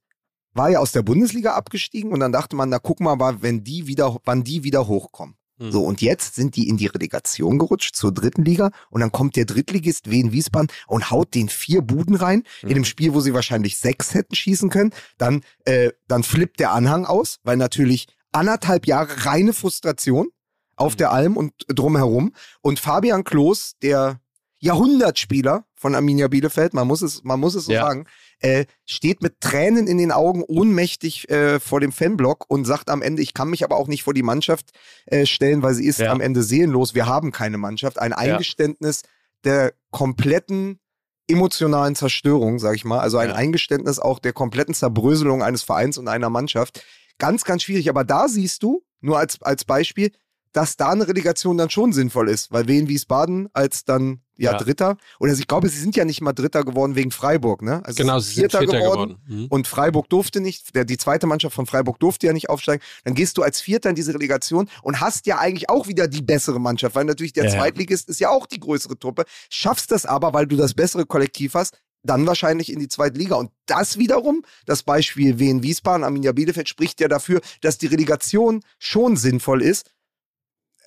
war ja aus der Bundesliga abgestiegen und dann dachte man, na guck mal, wenn die wieder, wann die wieder hochkommen. Hm. So, und jetzt sind die in die Relegation gerutscht zur dritten Liga und dann kommt der Drittligist Wien Wiesbaden und haut den vier Buden rein in Mhm. dem Spiel, wo sie wahrscheinlich sechs hätten schießen können. Dann, äh, dann flippt der Anhang aus, weil natürlich anderthalb Jahre reine Frustration auf Mhm. der Alm und drumherum. Und Fabian Klos, der Jahrhundertspieler von Arminia Bielefeld, man muss es, man muss es so Ja. sagen, äh, steht mit Tränen in den Augen ohnmächtig äh, vor dem Fanblock und sagt am Ende, ich kann mich aber auch nicht vor die Mannschaft äh, stellen, weil sie ist Ja. am Ende seelenlos. Wir haben keine Mannschaft. Ein Eingeständnis der kompletten emotionalen Zerstörung, sag ich mal. Also ein Ja. Eingeständnis auch der kompletten Zerbröselung eines Vereins und einer Mannschaft. Ganz, ganz schwierig. Aber da siehst du, nur als, als Beispiel, dass da eine Relegation dann schon sinnvoll ist, weil Wien Wiesbaden als dann ja, Ja. Dritter oder ich glaube, sie sind ja nicht mal Dritter geworden wegen Freiburg, ne? Also Genau, sie sie sind Vierter geworden. Mhm. und Freiburg durfte nicht, der, die zweite Mannschaft von Freiburg durfte ja nicht aufsteigen. Dann gehst du als Vierter in diese Relegation und hast ja eigentlich auch wieder die bessere Mannschaft, weil natürlich der ja. Zweitligist ist ja auch die größere Truppe. Schaffst das aber, weil du das bessere Kollektiv hast, dann wahrscheinlich in die zweite Liga. Und das wiederum, das Beispiel Wien Wiesbaden, Arminia Bielefeld, spricht ja dafür, dass die Relegation schon sinnvoll ist.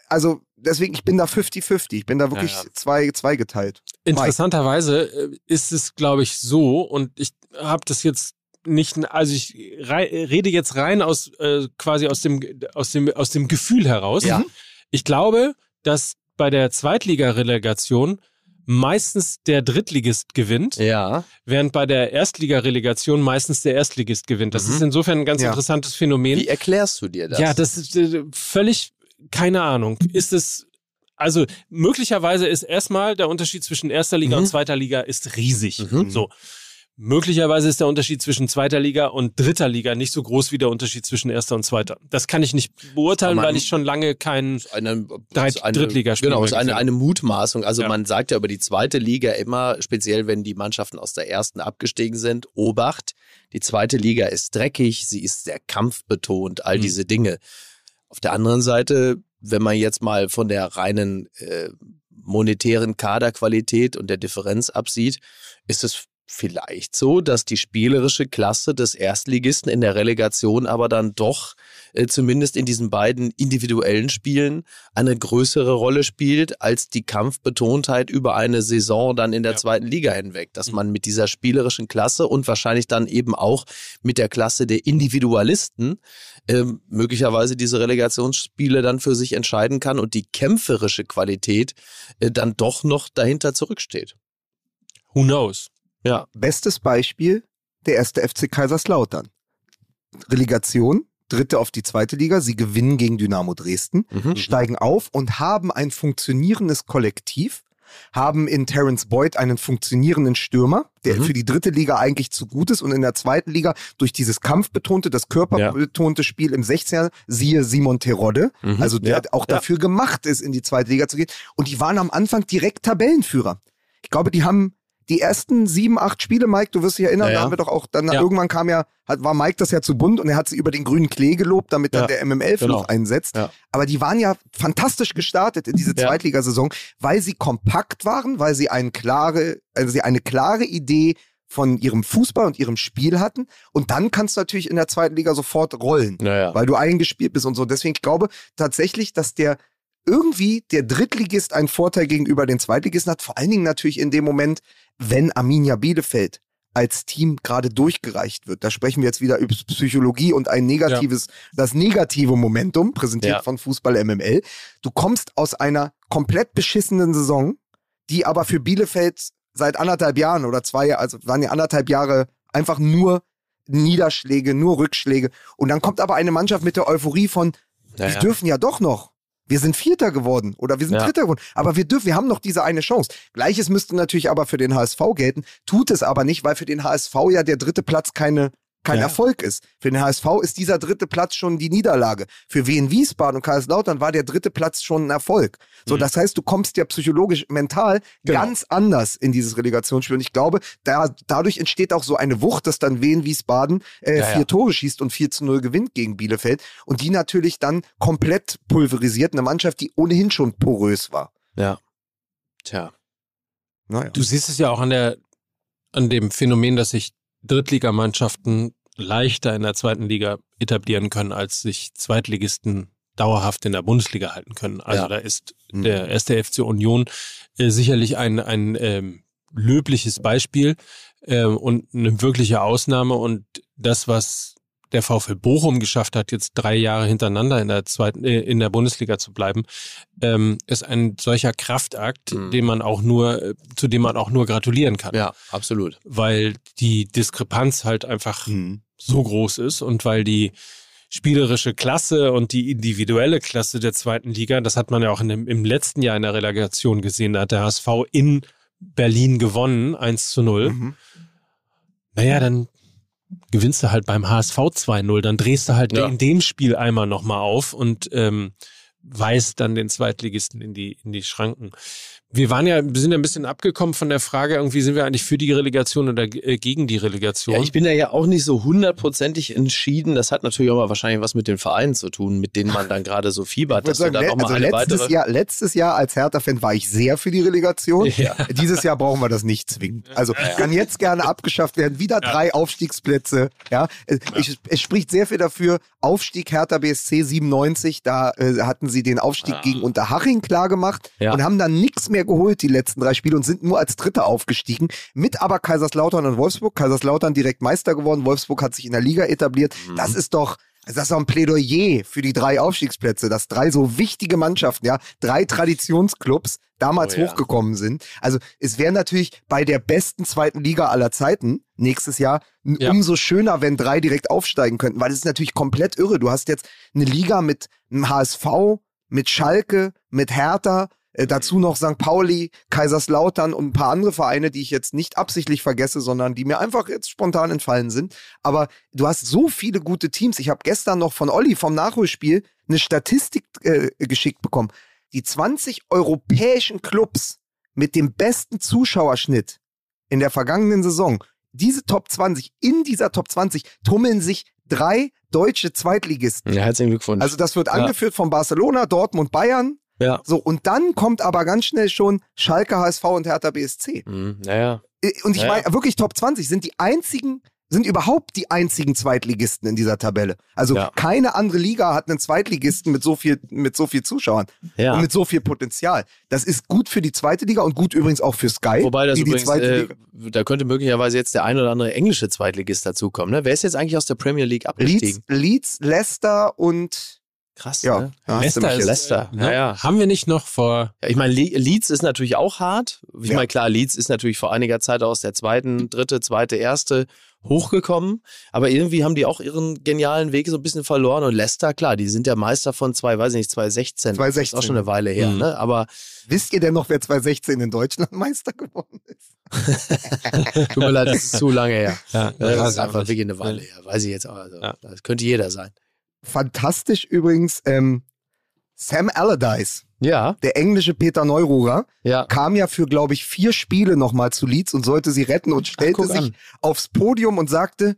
Also deswegen, ich bin da 50-50. Ich bin da wirklich Ja, ja. Zwei, zweigeteilt. Interessanterweise äh, ist es, glaube ich, so, und ich habe das jetzt nicht, also ich rei rede jetzt rein aus äh, quasi aus dem, aus, dem, aus dem Gefühl heraus. Ja. Ich glaube, dass bei der Zweitligarelegation meistens der Drittligist gewinnt, Ja. während bei der Erstligarelegation meistens der Erstligist gewinnt. Das Mhm. ist insofern ein ganz Ja. interessantes Phänomen. Wie erklärst du dir das? Ja, das ist äh, völlig, keine Ahnung. Ist es, also möglicherweise ist erstmal der Unterschied zwischen erster Liga Mhm. und zweiter Liga ist riesig. Mhm. So. Möglicherweise ist der Unterschied zwischen zweiter Liga und dritter Liga nicht so groß wie der Unterschied zwischen erster und zweiter. Das kann ich nicht beurteilen, man- weil ich schon lange keinen. ist Drittligaspiele Genau, ist mehr eine, gesehen. eine Mutmaßung. Also Ja. man sagt ja über die zweite Liga immer, speziell wenn die Mannschaften aus der ersten abgestiegen sind, Obacht, die zweite Liga ist dreckig, sie ist sehr kampfbetont, all Mhm. diese Dinge. Auf der anderen Seite, wenn man jetzt mal von der reinen äh, monetären Kaderqualität und der Differenz absieht, ist es vielleicht so, dass die spielerische Klasse des Erstligisten in der Relegation aber dann doch äh, zumindest in diesen beiden individuellen Spielen eine größere Rolle spielt als die Kampfbetontheit über eine Saison dann in der Ja. zweiten Liga hinweg, dass Mhm. man mit dieser spielerischen Klasse und wahrscheinlich dann eben auch mit der Klasse der Individualisten ähm, möglicherweise diese Relegationsspiele dann für sich entscheiden kann und die kämpferische Qualität äh, dann doch noch dahinter zurücksteht. Who knows? Ja, Bestes Beispiel, der erste FC Kaiserslautern. Relegation, dritte auf die zweite Liga, sie gewinnen gegen Dynamo Dresden, Mhm. steigen auf und haben ein funktionierendes Kollektiv, haben in Terence Boyd einen funktionierenden Stürmer, der Mhm. für die dritte Liga eigentlich zu gut ist und in der zweiten Liga durch dieses kampfbetonte, das körperbetonte Spiel im 16er, siehe Simon Terodde, Mhm. also der Ja, auch ja. dafür gemacht ist, in die zweite Liga zu gehen. Und die waren am Anfang direkt Tabellenführer. Ich glaube, die haben die ersten sieben, acht Spiele, Mike, du wirst dich erinnern, Ja, ja. da haben wir doch auch, dann Ja. irgendwann kam ja, hat, war Mike das ja zu bunt und er hat sie über den grünen Klee gelobt, damit dann der MML-Fluch genau. einsetzt. Ja. Aber die waren ja fantastisch gestartet in diese. Zweitligasaison, weil sie kompakt waren, weil sie eine klare, also sie eine klare Idee von ihrem Fußball und ihrem Spiel hatten. Und dann kannst du natürlich in der zweiten Liga sofort rollen weil du eingespielt bist und so. Deswegen, ich glaube tatsächlich, dass der irgendwie der Drittligist einen Vorteil gegenüber den Zweitligisten hat. Vor allen Dingen natürlich in dem Moment, wenn Arminia Bielefeld als Team gerade durchgereicht wird. Da sprechen wir jetzt wieder über Psychologie und ein negatives, das negative Momentum, präsentiert Ja. von Fußball MML. Du kommst aus einer komplett beschissenen Saison, die aber für Bielefeld seit anderthalb Jahren oder zwei, also waren ja anderthalb Jahre einfach nur Niederschläge, nur Rückschläge. Und dann kommt aber eine Mannschaft mit der Euphorie von, Ja, wir ja. dürfen ja doch noch. Wir sind Vierter geworden oder wir sind Ja. Dritter geworden. Aber wir dürfen, wir haben noch diese eine Chance. Gleiches müsste natürlich aber für den HSV gelten, tut es aber nicht, weil für den HSV ja der dritte Platz keine, kein Ja. Erfolg ist. Für den HSV ist dieser dritte Platz schon die Niederlage. Für Wien Wiesbaden und Kaiserslautern war der dritte Platz schon ein Erfolg. So, Mhm. das heißt, du kommst ja psychologisch, mental Genau. ganz anders in dieses Relegationsspiel. Und ich glaube, da, dadurch entsteht auch so eine Wucht, dass dann Wien Wiesbaden äh, Ja, ja. vier Tore schießt und 4 zu 0 gewinnt gegen Bielefeld. Und die natürlich dann komplett pulverisiert. Eine Mannschaft, die ohnehin schon porös war. Ja. Tja. Naja. Du siehst es ja auch an der, an dem Phänomen, dass sich Drittligamannschaften leichter in der zweiten Liga etablieren können, als sich Zweitligisten dauerhaft in der Bundesliga halten können. Also Ja. da ist Mhm. der erste FC Union äh, sicherlich ein, ein ähm, löbliches Beispiel ähm, und eine wirkliche Ausnahme und das, was der VfL Bochum geschafft hat, jetzt drei Jahre hintereinander in der zweiten, äh, in der Bundesliga zu bleiben, ähm, ist ein solcher Kraftakt, Mhm. den man auch nur, äh, zu dem man auch nur gratulieren kann. Ja, absolut. Weil die Diskrepanz halt einfach Mhm. so groß ist und weil die spielerische Klasse und die individuelle Klasse der zweiten Liga, das hat man ja auch dem, im letzten Jahr in der Relegation gesehen, da hat der HSV in Berlin gewonnen, 1 zu 0. Mhm. Naja, dann gewinnst du halt beim HSV 2-0, dann drehst du halt Ja. in dem Spiel einmal nochmal auf und ähm, weist dann den Zweitligisten in die, in die Schranken. Wir waren ja, wir sind ja ein bisschen abgekommen von der Frage, irgendwie sind wir eigentlich für die Relegation oder äh, gegen die Relegation? Ja, ich bin da ja auch nicht so hundertprozentig entschieden. Das hat natürlich auch mal wahrscheinlich was mit den Vereinen zu tun, mit denen man dann gerade so fiebert, dass sagen, dann mal also eine letztes weitere. Jahr, letztes Jahr als Hertha-Fan war ich sehr für die Relegation. Ja. Dieses Jahr brauchen wir das nicht zwingend. Also kann jetzt gerne abgeschafft werden. Wieder drei Aufstiegsplätze. Ja, es, ich, es spricht sehr viel dafür. Aufstieg Hertha BSC 97, da äh, hatten sie den Aufstieg Ah. gegen Unterhaching klar gemacht Ja. und haben dann nichts mehr geholt die letzten drei Spiele und sind nur als Dritter aufgestiegen. Mit aber Kaiserslautern und Wolfsburg. Kaiserslautern direkt Meister geworden. Wolfsburg hat sich in der Liga etabliert. Mhm. Das ist doch also das ist doch ein Plädoyer für die drei Aufstiegsplätze, dass drei so wichtige Mannschaften, ja, drei Traditionsclubs damals Oh ja. hochgekommen sind. Also es wäre natürlich bei der besten zweiten Liga aller Zeiten nächstes Jahr Ja. umso schöner, wenn drei direkt aufsteigen könnten, weil es ist natürlich komplett irre. Du hast jetzt eine Liga mit einem HSV, mit Schalke, mit Hertha, äh, dazu noch St. Pauli, Kaiserslautern und ein paar andere Vereine, die ich jetzt nicht absichtlich vergesse, sondern die mir einfach jetzt spontan entfallen sind. Aber du hast so viele gute Teams. Ich habe gestern noch von Olli vom Nachholspiel eine Statistik äh, geschickt bekommen. Die 20 europäischen Clubs mit dem besten Zuschauerschnitt in der vergangenen Saison, diese Top 20, in dieser Top 20 tummeln sich drei deutsche Zweitligisten. Ja, herzlichen Glückwunsch. Also das wird angeführt von Barcelona, Dortmund, Bayern. Ja. So, und dann kommt aber ganz schnell schon Schalke, HSV und Hertha BSC. Mhm, naja. Und ich Ja, meine, wirklich Top 20 sind die einzigen, sind überhaupt die einzigen Zweitligisten in dieser Tabelle. Also Ja. keine andere Liga hat einen Zweitligisten mit so viel, mit so viel Zuschauern Ja. und mit so viel Potenzial. Das ist gut für die zweite Liga und gut übrigens auch für Sky. Wobei das übrigens, äh, Liga. da könnte möglicherweise jetzt der ein oder andere englische Zweitligist dazukommen. Ne? Wer ist jetzt eigentlich aus der Premier League Leeds, abgestiegen? Leeds, Leicester und Krass, ja, ne? Leicester ist. Leicester. äh, ne? Ja, ja. Haben wir nicht noch vor Ja, ich meine, Le Leeds ist natürlich auch hart. Ich Ja. meine, klar, Leeds ist natürlich vor einiger Zeit aus der zweiten, dritte, zweite, erste hochgekommen. Aber irgendwie haben die auch ihren genialen Weg so ein bisschen verloren. Und Leicester, klar, die sind der Meister von zwei, weiß ich nicht, 2016. 2016. Das ist auch schon eine Weile her, Mhm. ne? Aber Wisst ihr denn noch, wer 2016 in Deutschland Meister geworden ist? tut mir leid, das ist zu lange her. ja, Das ist einfach wirklich eine Weile her. Weiß ich jetzt auch. Also, Ja. Das könnte jeder sein. Fantastisch übrigens, ähm, Sam Allardyce, Ja, der englische Peter Neururer, ja. kam ja für, glaube ich, vier Spiele nochmal zu Leeds und sollte sie retten und stellte guck sich an. aufs Podium und sagte,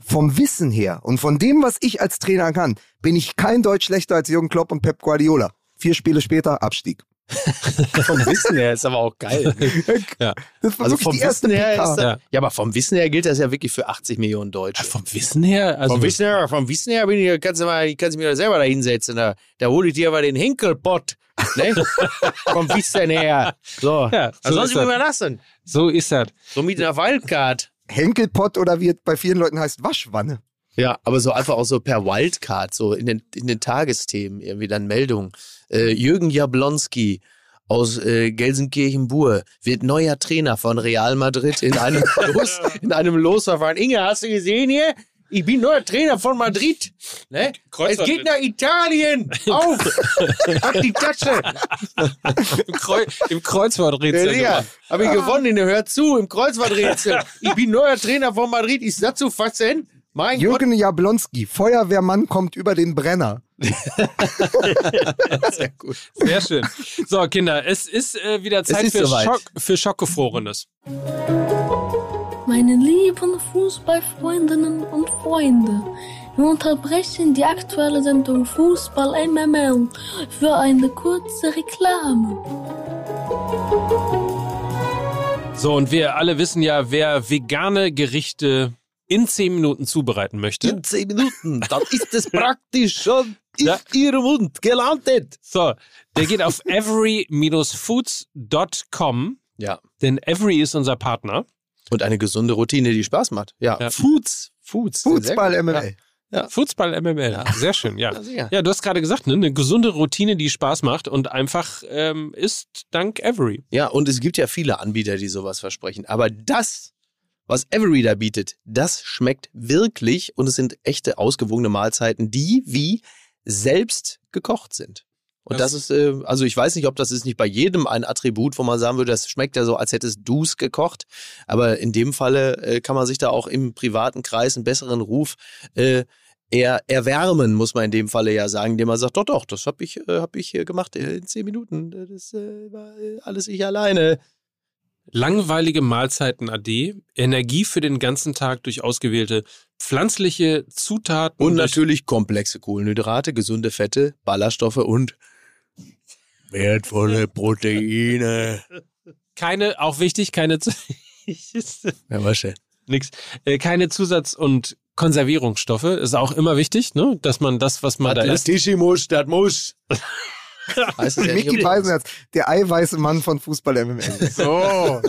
vom Wissen her und von dem, was ich als Trainer kann, bin ich kein Deutsch schlechter als Jürgen Klopp und Pep Guardiola. Vier Spiele später Abstieg. Vom Wissen her ist aber auch geil. ja. Also vom Wissen her ist Ja. ja. aber vom Wissen her gilt das ja wirklich für 80 Millionen Deutsche. vom Wissen her, also vom Wissen her, vom Wissen her bin ich, kannst du mal, kannst du mir selber da hinsetzen. Da, da hole ich dir aber den Henkelpott. Ne? vom Wissen her. So. Ja, so also ist soll ich mir das. lassen. so ist das. So mit einer Wildcard. Henkelpott oder wie es bei vielen Leuten heißt, Waschwanne. Ja, aber so einfach auch so per Wildcard, so in den, in den Tagesthemen irgendwie dann Meldungen. Äh, Jürgen Jablonski aus äh, Gelsenkirchen-Bur wird neuer Trainer von Real Madrid in einem, Los, in einem Losverfahren. Inge, hast du gesehen hier? ich bin neuer Trainer von Madrid. Ne? Es geht nach Italien. Auf! Hat die Tasche. Im, Kreu Im Kreuzworträtsel. Ja, habe ich gewonnen. Hört zu, im Kreuzworträtsel. Ich bin neuer Trainer von Madrid. Ist das zu fassen? Mein Jürgen Jablonski, Feuerwehrmann kommt über den Brenner. Sehr gut. Sehr schön. So, Kinder, es ist äh, wieder Zeit ist für, soweit. Schock, für Schockgefrorenes. Meine lieben Fußballfreundinnen und Freunde, wir unterbrechen die aktuelle Sendung Fußball MML für eine kurze Reklame. So, und wir alle wissen ja, wer vegane Gerichte in 10 Minuten zubereiten möchte. In zehn Minuten, dann ist es praktisch schon in Ja. Ihrem Mund gelandet. So, der geht auf every-foods.com, Ja. denn Every ist unser Partner. Und eine gesunde Routine, die Spaß macht. Ja. Ja. Foods. Foods. Fußball gut. MML. Fußball MML. Sehr schön, ja. Ja. Ja, du hast gerade gesagt, ne, eine gesunde Routine, die Spaß macht und einfach ähm, ist dank Every. Ja, und es gibt ja viele Anbieter, die sowas versprechen. Aber das, was Every da bietet, das schmeckt wirklich und es sind echte ausgewogene Mahlzeiten, die wie selbst gekocht sind. Und das, Das- ist, äh, also ich weiß nicht, ob das ist nicht bei jedem ein Attribut, wo man sagen würde, das schmeckt ja so, als hättest du es gekocht. Aber in dem Falle äh, kann man sich da auch im privaten Kreis einen besseren Ruf äh, eher erwärmen, muss man in dem Falle ja sagen, indem man sagt, doch, doch, das habe ich, äh, hab ich hier gemacht in zehn Minuten. Das äh, war äh, alles ich alleine. Langweilige Mahlzeiten AD, Energie für den ganzen Tag durch ausgewählte pflanzliche Zutaten. Und natürlich komplexe Kohlenhydrate, gesunde Fette, Ballaststoffe und wertvolle Proteine. keine, auch wichtig, keine, Ja, was schön. nix, äh, keine Zusatz- und Konservierungsstoffe. Ist auch immer wichtig, ne, dass man das, was man da isst. Das muss. heißt es ja umsonst. Beisenherz, der eiweiße Mann von Fußball MML. So.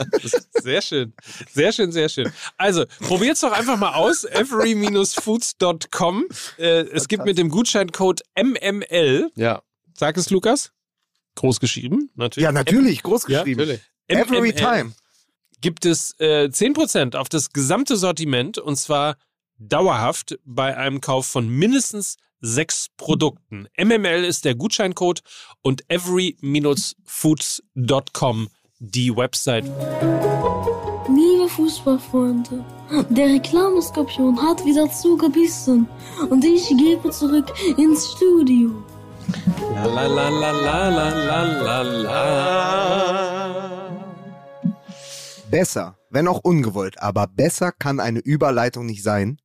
Sehr schön. Sehr schön, sehr schön. Also, probiert's doch einfach mal aus. every-foods.com. Äh, es gibt mit dem Gutscheincode MML, Ja, sag es Lukas, groß geschrieben, natürlich. Ja, natürlich, groß geschrieben. natürlich. Every time. Gibt es äh, 10% auf das gesamte Sortiment und zwar dauerhaft bei einem Kauf von mindestens sechs Produkten. MML ist der Gutscheincode und every-foods.com die Website. Liebe Fußballfreunde, der Reklameskorpion hat wieder zugebissen und ich gebe zurück ins Studio. La la la la la la la la. Besser, wenn auch ungewollt, aber besser kann eine Überleitung nicht sein.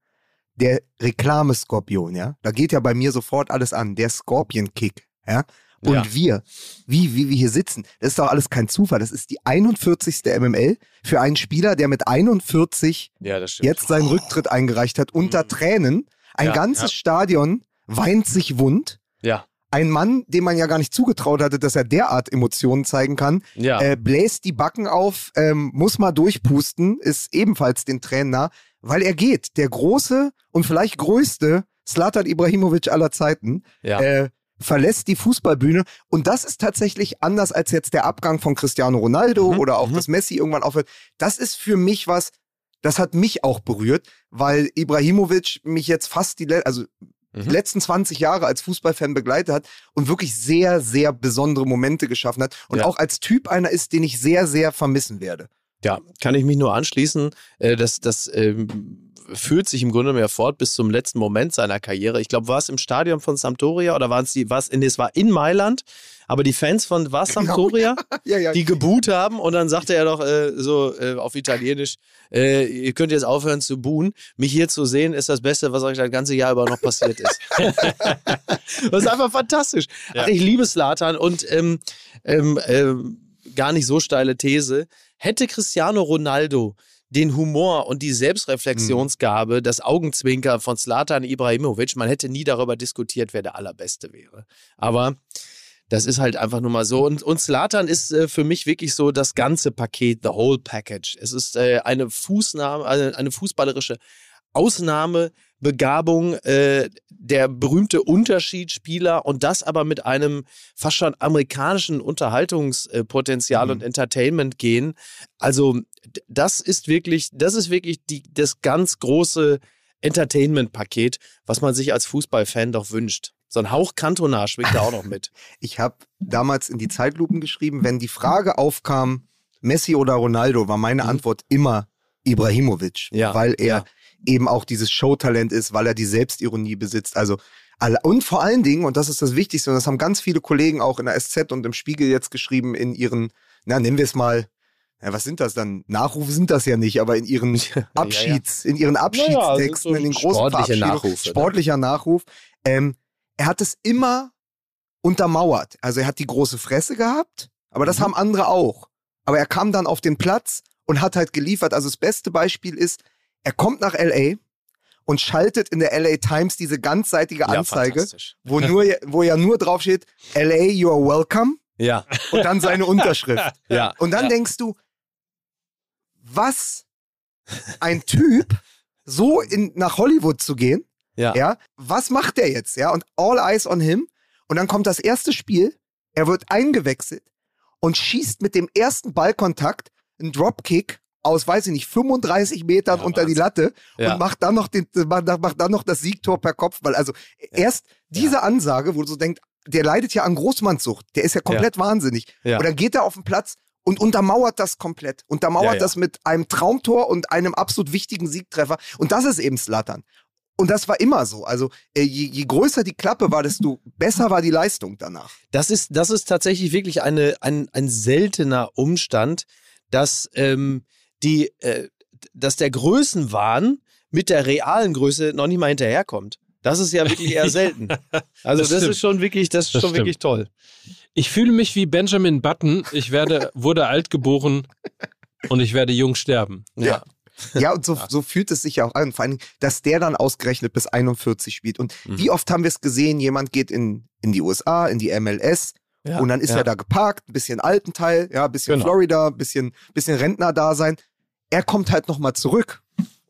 Der Reklameskorpion, ja, da geht ja bei mir sofort alles an. Der Scorpion-Kick, ja. Und Ja. wir, wie, wie wir hier sitzen, das ist doch alles kein Zufall. Das ist die 41. MML für einen Spieler, der mit 41 Ja, jetzt seinen Rücktritt eingereicht hat, unter Tränen. Ein Ja, ganzes. Stadion weint sich wund. Ja, Ein Mann, dem man ja gar nicht zugetraut hatte, dass er derart Emotionen zeigen kann, ja. äh, bläst die Backen auf, ähm, muss mal durchpusten, ist ebenfalls den Tränen nah, weil er geht. Der große und vielleicht größte Slatan Ibrahimovic aller Zeiten ja. äh, verlässt die Fußballbühne und das ist tatsächlich anders als jetzt der Abgang von Cristiano Ronaldo Mhm, oder auch, mhm. dass Messi irgendwann aufhört. Das ist für mich was, das hat mich auch berührt, weil Ibrahimovic mich jetzt fast die, le- also die Mhm. letzten 20 Jahre als Fußballfan begleitet hat und wirklich sehr, sehr besondere Momente geschaffen hat und Ja. auch als Typ einer ist, den ich sehr, sehr vermissen werde. Ja, kann ich mich nur anschließen. Äh, Das, das ähm, führt sich im Grunde mehr fort bis zum letzten Moment seiner Karriere. Ich glaube, war es im Stadion von Sampdoria oder waren es die, war es, nee, es war in Mailand, aber die Fans von, war es Genau. Sampdoria? Ja, ja. die geboot haben und dann sagte er doch äh, so äh, auf Italienisch, äh, ihr könnt jetzt aufhören zu buhen. Mich hier zu sehen ist das Beste, was euch das ganze Jahr über noch passiert ist. das ist einfach fantastisch. Ja. Ach, ich liebe Slatan und ähm, ähm, ähm, gar nicht so steile These. Hätte Cristiano Ronaldo den Humor und die Selbstreflexionsgabe, das Augenzwinker von Slatan Ibrahimovic, man hätte nie darüber diskutiert, wer der Allerbeste wäre. Aber das ist halt einfach nur mal so. Und, und Slatan ist äh, für mich wirklich so das ganze Paket, the whole package. Es ist äh, eine Fußnahme, eine, eine fußballerische Ausnahmebegabung, äh, der berühmte Unterschiedsspieler und das aber mit einem fast schon amerikanischen Unterhaltungspotenzial Mhm. und Entertainment gehen. Also das ist wirklich, das ist wirklich die, das ganz große Entertainment-Paket, was man sich als Fußballfan doch wünscht. So ein Hauch Cantona schwingt da auch noch mit. Ich habe damals in die Zeitlupen geschrieben, wenn die Frage aufkam, Messi oder Ronaldo, war meine Antwort immer Ibrahimovic, Ja, weil er ja. Eben auch dieses Showtalent ist, weil er die Selbstironie besitzt. Also und vor allen Dingen, und das ist das Wichtigste, und das haben ganz viele Kollegen auch in der SZ und im Spiegel jetzt geschrieben, in ihren, na, nennen wir es mal, ja, was sind das dann? Nachrufe sind das ja nicht, aber in ihren Abschieds, in ihren Abschiedstexten, so in den großen sportliche Verabschiedungen, Nachrufe, ne? sportlicher Nachruf. Ähm, er hat es immer untermauert. Also er hat die große Fresse gehabt, aber das Mhm. haben andere auch. Aber er kam dann auf den Platz und hat halt geliefert. Also das beste Beispiel ist, er kommt nach LA und schaltet in der LA Times diese ganzseitige Anzeige, fantastisch. wo, nur, wo ja nur drauf steht, LA, you are welcome Ja, und dann seine Unterschrift. ja. Und dann ja. denkst du, was ein Typ, so in, nach Hollywood zu gehen, Ja. ja, was macht der jetzt, ja, und all eyes on him, und dann kommt das erste Spiel, er wird eingewechselt und schießt mit dem ersten Ballkontakt einen Dropkick aus, weiß ich nicht, 35 Metern Ja, unter die. Latte Ja. und macht dann noch den, macht, macht dann noch das Siegtor per Kopfball. Also erst diese Ansage, wo du so denkst, der leidet ja an Großmannssucht, der ist ja komplett wahnsinnig. Und dann geht er auf den Platz und untermauert das komplett. Untermauert das mit einem Traumtor und einem absolut wichtigen Siegtreffer. Und das ist eben Slattern. Und das war immer so. Also äh, je, je größer die Klappe war, desto besser war die Leistung danach. Das ist, das ist tatsächlich wirklich eine, ein, ein seltener Umstand, dass, ähm, die, äh, dass der Größenwahn mit der realen Größe noch nicht mal hinterherkommt. Das ist ja wirklich eher selten. Also Das das, ist schon wirklich, das ist Das schon stimmt. wirklich toll. Ich fühle mich wie Benjamin Button. Ich werde, wurde alt geboren und ich werde jung sterben. Ja. Ja, und so, so fühlt es sich ja auch an. Vor allem, dass der dann ausgerechnet bis 41 spielt. Und Mhm. wie oft haben wir es gesehen, jemand geht in, in die USA, in die MLS Ja, und dann ist ja. er da geparkt, ein bisschen Altenteil, ja, ein bisschen Genau. Florida, ein bisschen, bisschen Rentner-Dasein. Er kommt halt nochmal zurück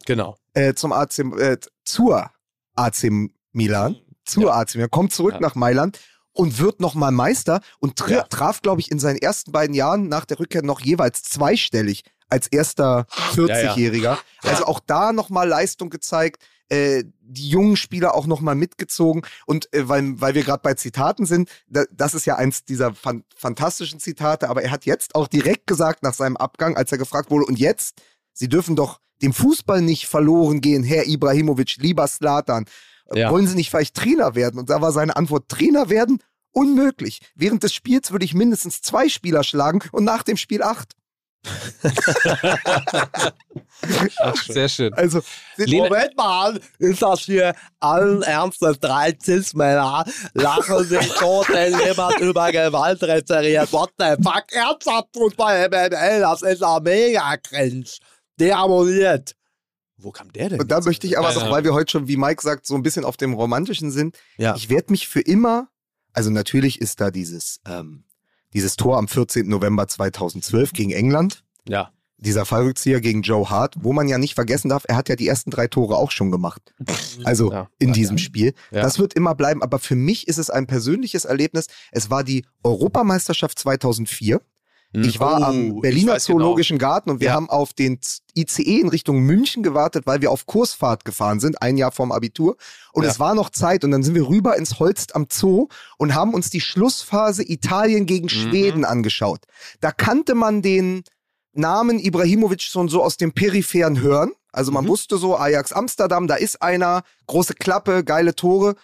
Genau. äh, zum AC, äh, zur AC Milan, zur Ja. AC Milan, kommt zurück Ja. nach Mailand und wird nochmal Meister und tra Ja. traf, glaube ich, in seinen ersten beiden Jahren nach der Rückkehr noch jeweils zweistellig als erster 40-Jähriger. Also auch da nochmal Leistung gezeigt. Äh, die jungen Spieler auch nochmal mitgezogen und äh, weil, weil wir gerade bei Zitaten sind, da, das ist ja eins dieser fan fantastischen Zitate, aber er hat jetzt auch direkt gesagt nach seinem Abgang, als er gefragt wurde, und jetzt, Sie dürfen doch dem Fußball nicht verloren gehen, Herr Ibrahimovic, lieber Slatan. Äh, Ja. Wollen Sie nicht vielleicht Trainer werden? Und da war seine Antwort, Trainer werden? Unmöglich. Während des Spiels würde ich mindestens zwei Spieler schlagen und nach dem Spiel acht. Sehr schön. Also, Lena- Moment mal, ist das hier allen Ernstes drei Cis-Männer lachen sich tot, wenn jemand über Gewalt referiert. What the fuck? Ernsthaft Fußball MML, das ist ja mega cringe. Deabonniert. Wo kam der denn? Und da möchte ich aber noch, weil wir heute schon, wie Mike sagt, so ein bisschen auf dem Romantischen sind. Ja. Ich werde mich für immer, also natürlich ist da dieses, ähm, dieses Tor am 14. November 2012 gegen England, Ja. dieser Fallrückzieher gegen Joe Hart, wo man ja nicht vergessen darf, er hat ja die ersten drei Tore auch schon gemacht. Also Ja. in diesem Spiel. Ja. Das wird immer bleiben. Aber für mich ist es ein persönliches Erlebnis. Es war die Europameisterschaft 2004. Ich war Oh, am Berliner genau. Zoologischen Garten und wir Ja. haben auf den ICE in Richtung München gewartet, weil wir auf Kursfahrt gefahren sind, ein Jahr vorm Abitur. Und Ja. es war noch Zeit und dann sind wir rüber ins Holst am Zoo und haben uns die Schlussphase Italien gegen Mhm. Schweden angeschaut. Da kannte man den Namen Ibrahimovic schon so aus dem peripheren Hören. Also Mhm. man wusste so, Ajax Amsterdam, da ist einer, große Klappe, geile Tore.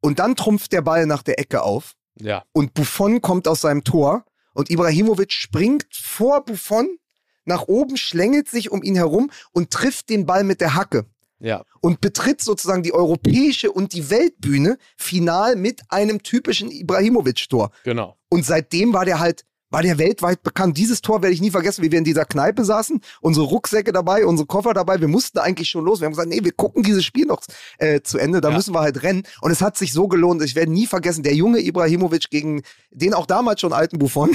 Und dann trumpft der Ball nach der Ecke auf Ja. und Buffon kommt aus seinem Tor und Ibrahimovic springt vor Buffon nach oben, schlängelt sich um ihn herum und trifft den Ball mit der Hacke Ja. und betritt sozusagen die europäische und die Weltbühne final mit einem typischen Ibrahimovic-Tor. Genau. Und seitdem war der halt, war der weltweit bekannt. Dieses Tor werde ich nie vergessen, wie wir in dieser Kneipe saßen, unsere Rucksäcke dabei, unsere Koffer dabei. Wir mussten eigentlich schon los. Wir haben gesagt, nee, wir gucken dieses Spiel noch äh, zu Ende, da Ja. müssen wir halt rennen. Und es hat sich so gelohnt. Ich werde nie vergessen, der junge Ibrahimovic gegen den auch damals schon alten Buffon.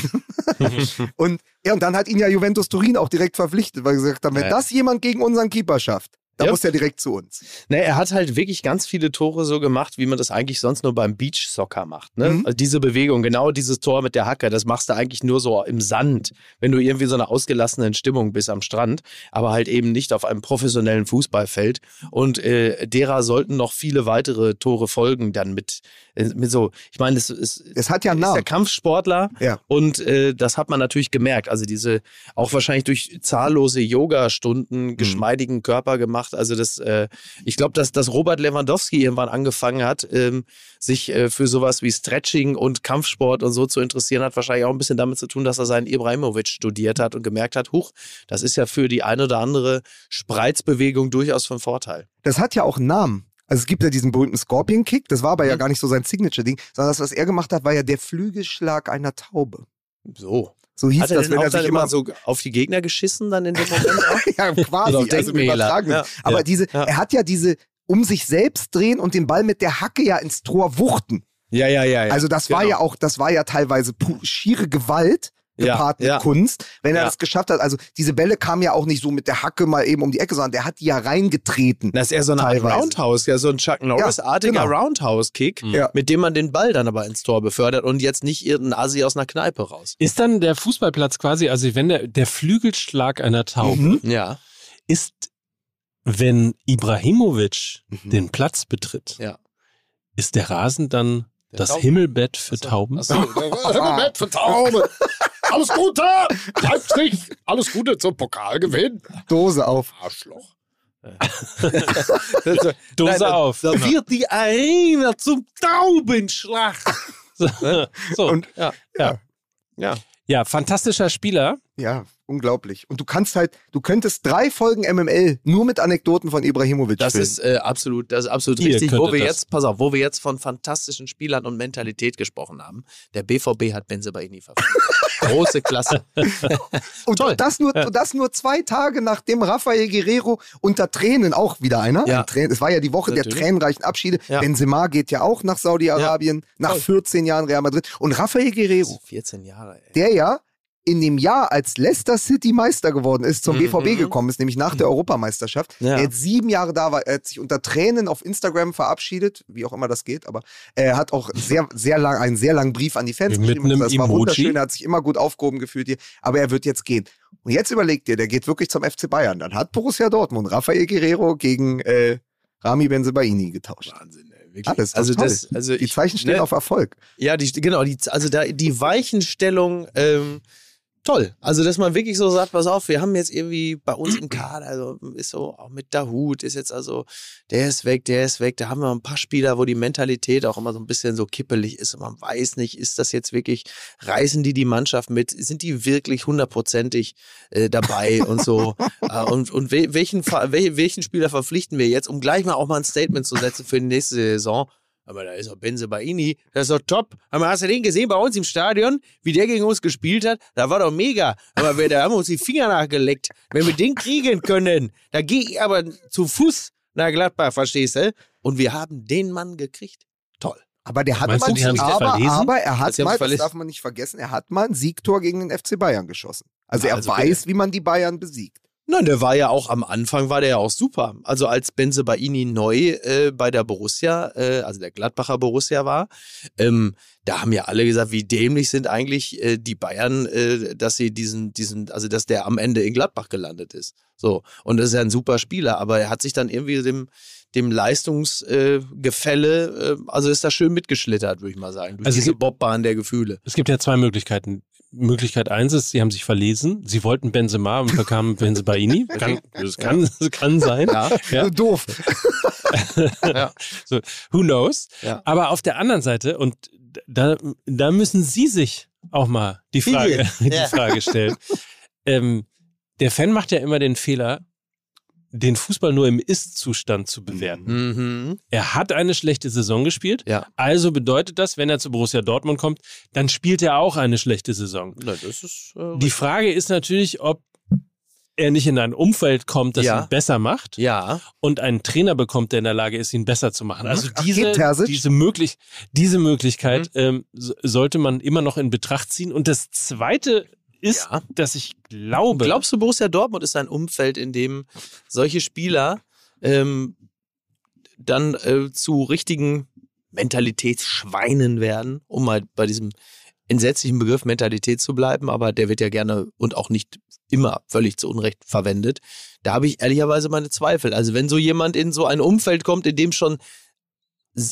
und ja, und dann hat ihn ja Juventus Turin auch direkt verpflichtet, weil sie gesagt haben, wenn Ja. das jemand gegen unseren Keeper schafft, Da Ja. muss er direkt zu uns. Ne, er hat halt wirklich ganz viele Tore so gemacht, wie man das eigentlich sonst nur beim Beach-Soccer macht. Ne? Mhm. Also diese Bewegung, genau dieses Tor mit der Hacke, das machst du eigentlich nur so im Sand, wenn du irgendwie so einer ausgelassenen Stimmung bist am Strand, aber halt eben nicht auf einem professionellen Fußballfeld. Und äh, derer sollten noch viele weitere Tore folgen, dann mit, mit so, ich meine, es ist, Es hat ja einen ist der. Kampfsportler Ja. und äh, das hat man natürlich gemerkt. Also diese auch wahrscheinlich durch zahllose Yoga-Stunden geschmeidigen Körper gemacht. Also das, äh, ich glaube, dass, dass Robert Lewandowski irgendwann angefangen hat, ähm, sich äh, für sowas wie Stretching und Kampfsport und so zu interessieren, hat wahrscheinlich auch ein bisschen damit zu tun, dass er seinen Ibrahimovic studiert hat und gemerkt hat, huch, das ist ja für die eine oder andere Spreizbewegung durchaus von Vorteil. Das hat ja auch einen Namen. Also es gibt ja diesen berühmten Scorpion Kick, das war aber Mhm. ja gar nicht so sein Signature-Ding, sondern das, was er gemacht hat, war ja der Flügelschlag einer Taube. So. So hieß Hat er das, wenn auch er sich immer immer so auf die Gegner geschissen dann in dem Moment auch? ja, quasi, also. Ja, Aber ja, diese, ja. er hat ja diese um sich selbst drehen und den Ball mit der Hacke ja ins Tor wuchten. Ja, ja, ja. ja. also das war genau. ja auch, das war ja teilweise schiere Gewalt Ja, gepaart mit ja. Kunst, wenn er Ja. das geschafft hat. Also diese Bälle kamen ja auch nicht so mit der Hacke mal eben um die Ecke, sondern der hat die ja reingetreten. Das ist eher so Teilweise. Roundhouse, ja, so ein Chuck Norris-artiger genau. Roundhouse-Kick, Ja. mit dem man den Ball dann aber ins Tor befördert und jetzt nicht irgendein Assi aus einer Kneipe raus. Ist dann der Fußballplatz quasi, also wenn der, der Flügelschlag einer Taube Mhm. Ja. ist, wenn Ibrahimovic Mhm. den Platz betritt, Ja. ist der Rasen dann Der das Tauben- Himmelbett für Tauben? Achso, Himmelbett für Taube. Alles Gute, Leipzig, alles Gute zum Pokalgewinn. Dose auf. Arschloch. Dose Nein, auf. Da wird die Arena zum Taubenschlag. so. Und Ja. Ja. Ja. ja, fantastischer Spieler. ja, unglaublich. Und du kannst halt, du könntest drei Folgen MML nur mit Anekdoten von Ibrahimovic Das füllen. ist äh, absolut, das ist absolut Ihr richtig. Wo wir das. jetzt, pass auf, wo wir jetzt von fantastischen Spielern und Mentalität gesprochen haben. Der BVB hat Benzebaini verpflichtet. Große Klasse. Und Toll. das nur, das nur zwei Tage nachdem Rafael Guerrero unter Tränen auch wieder einer. Ja. Ein es war ja die Woche der Natürlich. tränenreichen Abschiede. Ja. Benzema geht ja auch nach Saudi-Arabien, nach Toll. 14 Jahren Real Madrid. Und Rafael Guerrero, 14 Jahre, ey. der ja in dem Jahr, als Leicester City Meister geworden ist, zum Mhm. BVB gekommen ist, nämlich nach der Europameisterschaft. Ja. Der jetzt sieben Jahre da war. Er hat sich unter Tränen auf Instagram verabschiedet, wie auch immer das geht, aber er hat auch sehr, sehr lang, einen sehr langen Brief an die Fans Mit geschrieben. einem das war Emoji. wunderschön, er hat sich immer gut aufgehoben gefühlt hier, aber er wird jetzt gehen. Und jetzt überlegt ihr, der geht wirklich zum FC Bayern. Dann hat Borussia Dortmund Rafael Guerrero gegen äh, Rami Benzebaini getauscht. Wahnsinn, ey. Wirklich. Alles, also toll. das, also Die ich, Zeichen stehen ne, auf Erfolg. Ja, die, genau, die, also da, die Weichenstellung, ähm, toll. Also, dass man wirklich so sagt, pass auf, wir haben jetzt irgendwie bei uns im Kader, also ist so, auch mit Dahut ist jetzt also, der ist weg, der ist weg. Da haben wir ein paar Spieler, wo die Mentalität auch immer so ein bisschen so kippelig ist und man weiß nicht, ist das jetzt wirklich, reißen die die Mannschaft mit, sind die wirklich hundertprozentig äh, dabei und so. äh, und und wel, welchen, welchen Spieler verpflichten wir jetzt, um gleich mal auch mal ein Statement zu setzen für die nächste Saison? Aber da ist auch Benze Baini, das ist doch top. Aber hast du den gesehen bei uns im Stadion, wie der gegen uns gespielt hat? Da war doch mega. Aber wir, da haben wir uns die Finger nachgeleckt. Wenn wir den kriegen können, da gehe ich aber zu Fuß nach Gladbach, verstehst du? Und wir haben den Mann gekriegt. Toll. Aber der hat Meinst mal, du, aber, aber er hat mal, das darf man nicht vergessen, er hat mal ein Siegtor gegen den FC Bayern geschossen. Also Ja, er also weiß, wie man die Bayern besiegt. Nein, der war ja auch am Anfang, war der ja auch super. Also als Benze Baini neu äh, bei der Borussia, äh, also der Gladbacher Borussia war, ähm, da haben ja alle gesagt, wie dämlich sind eigentlich äh, die Bayern, äh, dass sie diesen, diesen, also dass der am Ende in Gladbach gelandet ist. So. Und das ist ja ein super Spieler, aber er hat sich dann irgendwie dem, dem Leistungsgefälle, äh, äh, also ist da schön mitgeschlittert, würde ich mal sagen, durch Also diese gibt- Bobbahn der Gefühle. Es gibt ja zwei Möglichkeiten. Möglichkeit eins ist, sie haben sich verlesen. Sie wollten Benzema und bekamen Benzebaini. Kann, das kann, das kann sein. Ja. Ja. So doof. So, who knows? Ja. Aber auf der anderen Seite, und da, da müssen Sie sich auch mal die Frage, die. Frage stellen. ähm, der Fan macht ja immer den Fehler, den Fußball nur im Ist-Zustand zu bewerten. Mhm. Er hat eine schlechte Saison gespielt. Ja. Also bedeutet das, wenn er zu Borussia Dortmund kommt, dann spielt er auch eine schlechte Saison. Na, ist, äh, Die Frage ist natürlich, ob er nicht in ein Umfeld kommt, das Ja. ihn besser macht ja. und einen Trainer bekommt, der in der Lage ist, ihn besser zu machen. Also Ach, diese, geht diese, möglich, diese Möglichkeit Mhm. ähm, so- sollte man immer noch in Betracht ziehen. Und das Zweite ist, Ja. dass ich glaube, Glaubst du, Borussia Dortmund ist ein Umfeld, in dem solche Spieler ähm, dann äh, zu richtigen Mentalitätsschweinen werden, um mal bei diesem entsetzlichen Begriff Mentalität zu bleiben, aber der wird ja gerne und auch nicht immer völlig zu Unrecht verwendet. Da habe ich ehrlicherweise meine Zweifel. Also wenn so jemand in so ein Umfeld kommt, in dem schon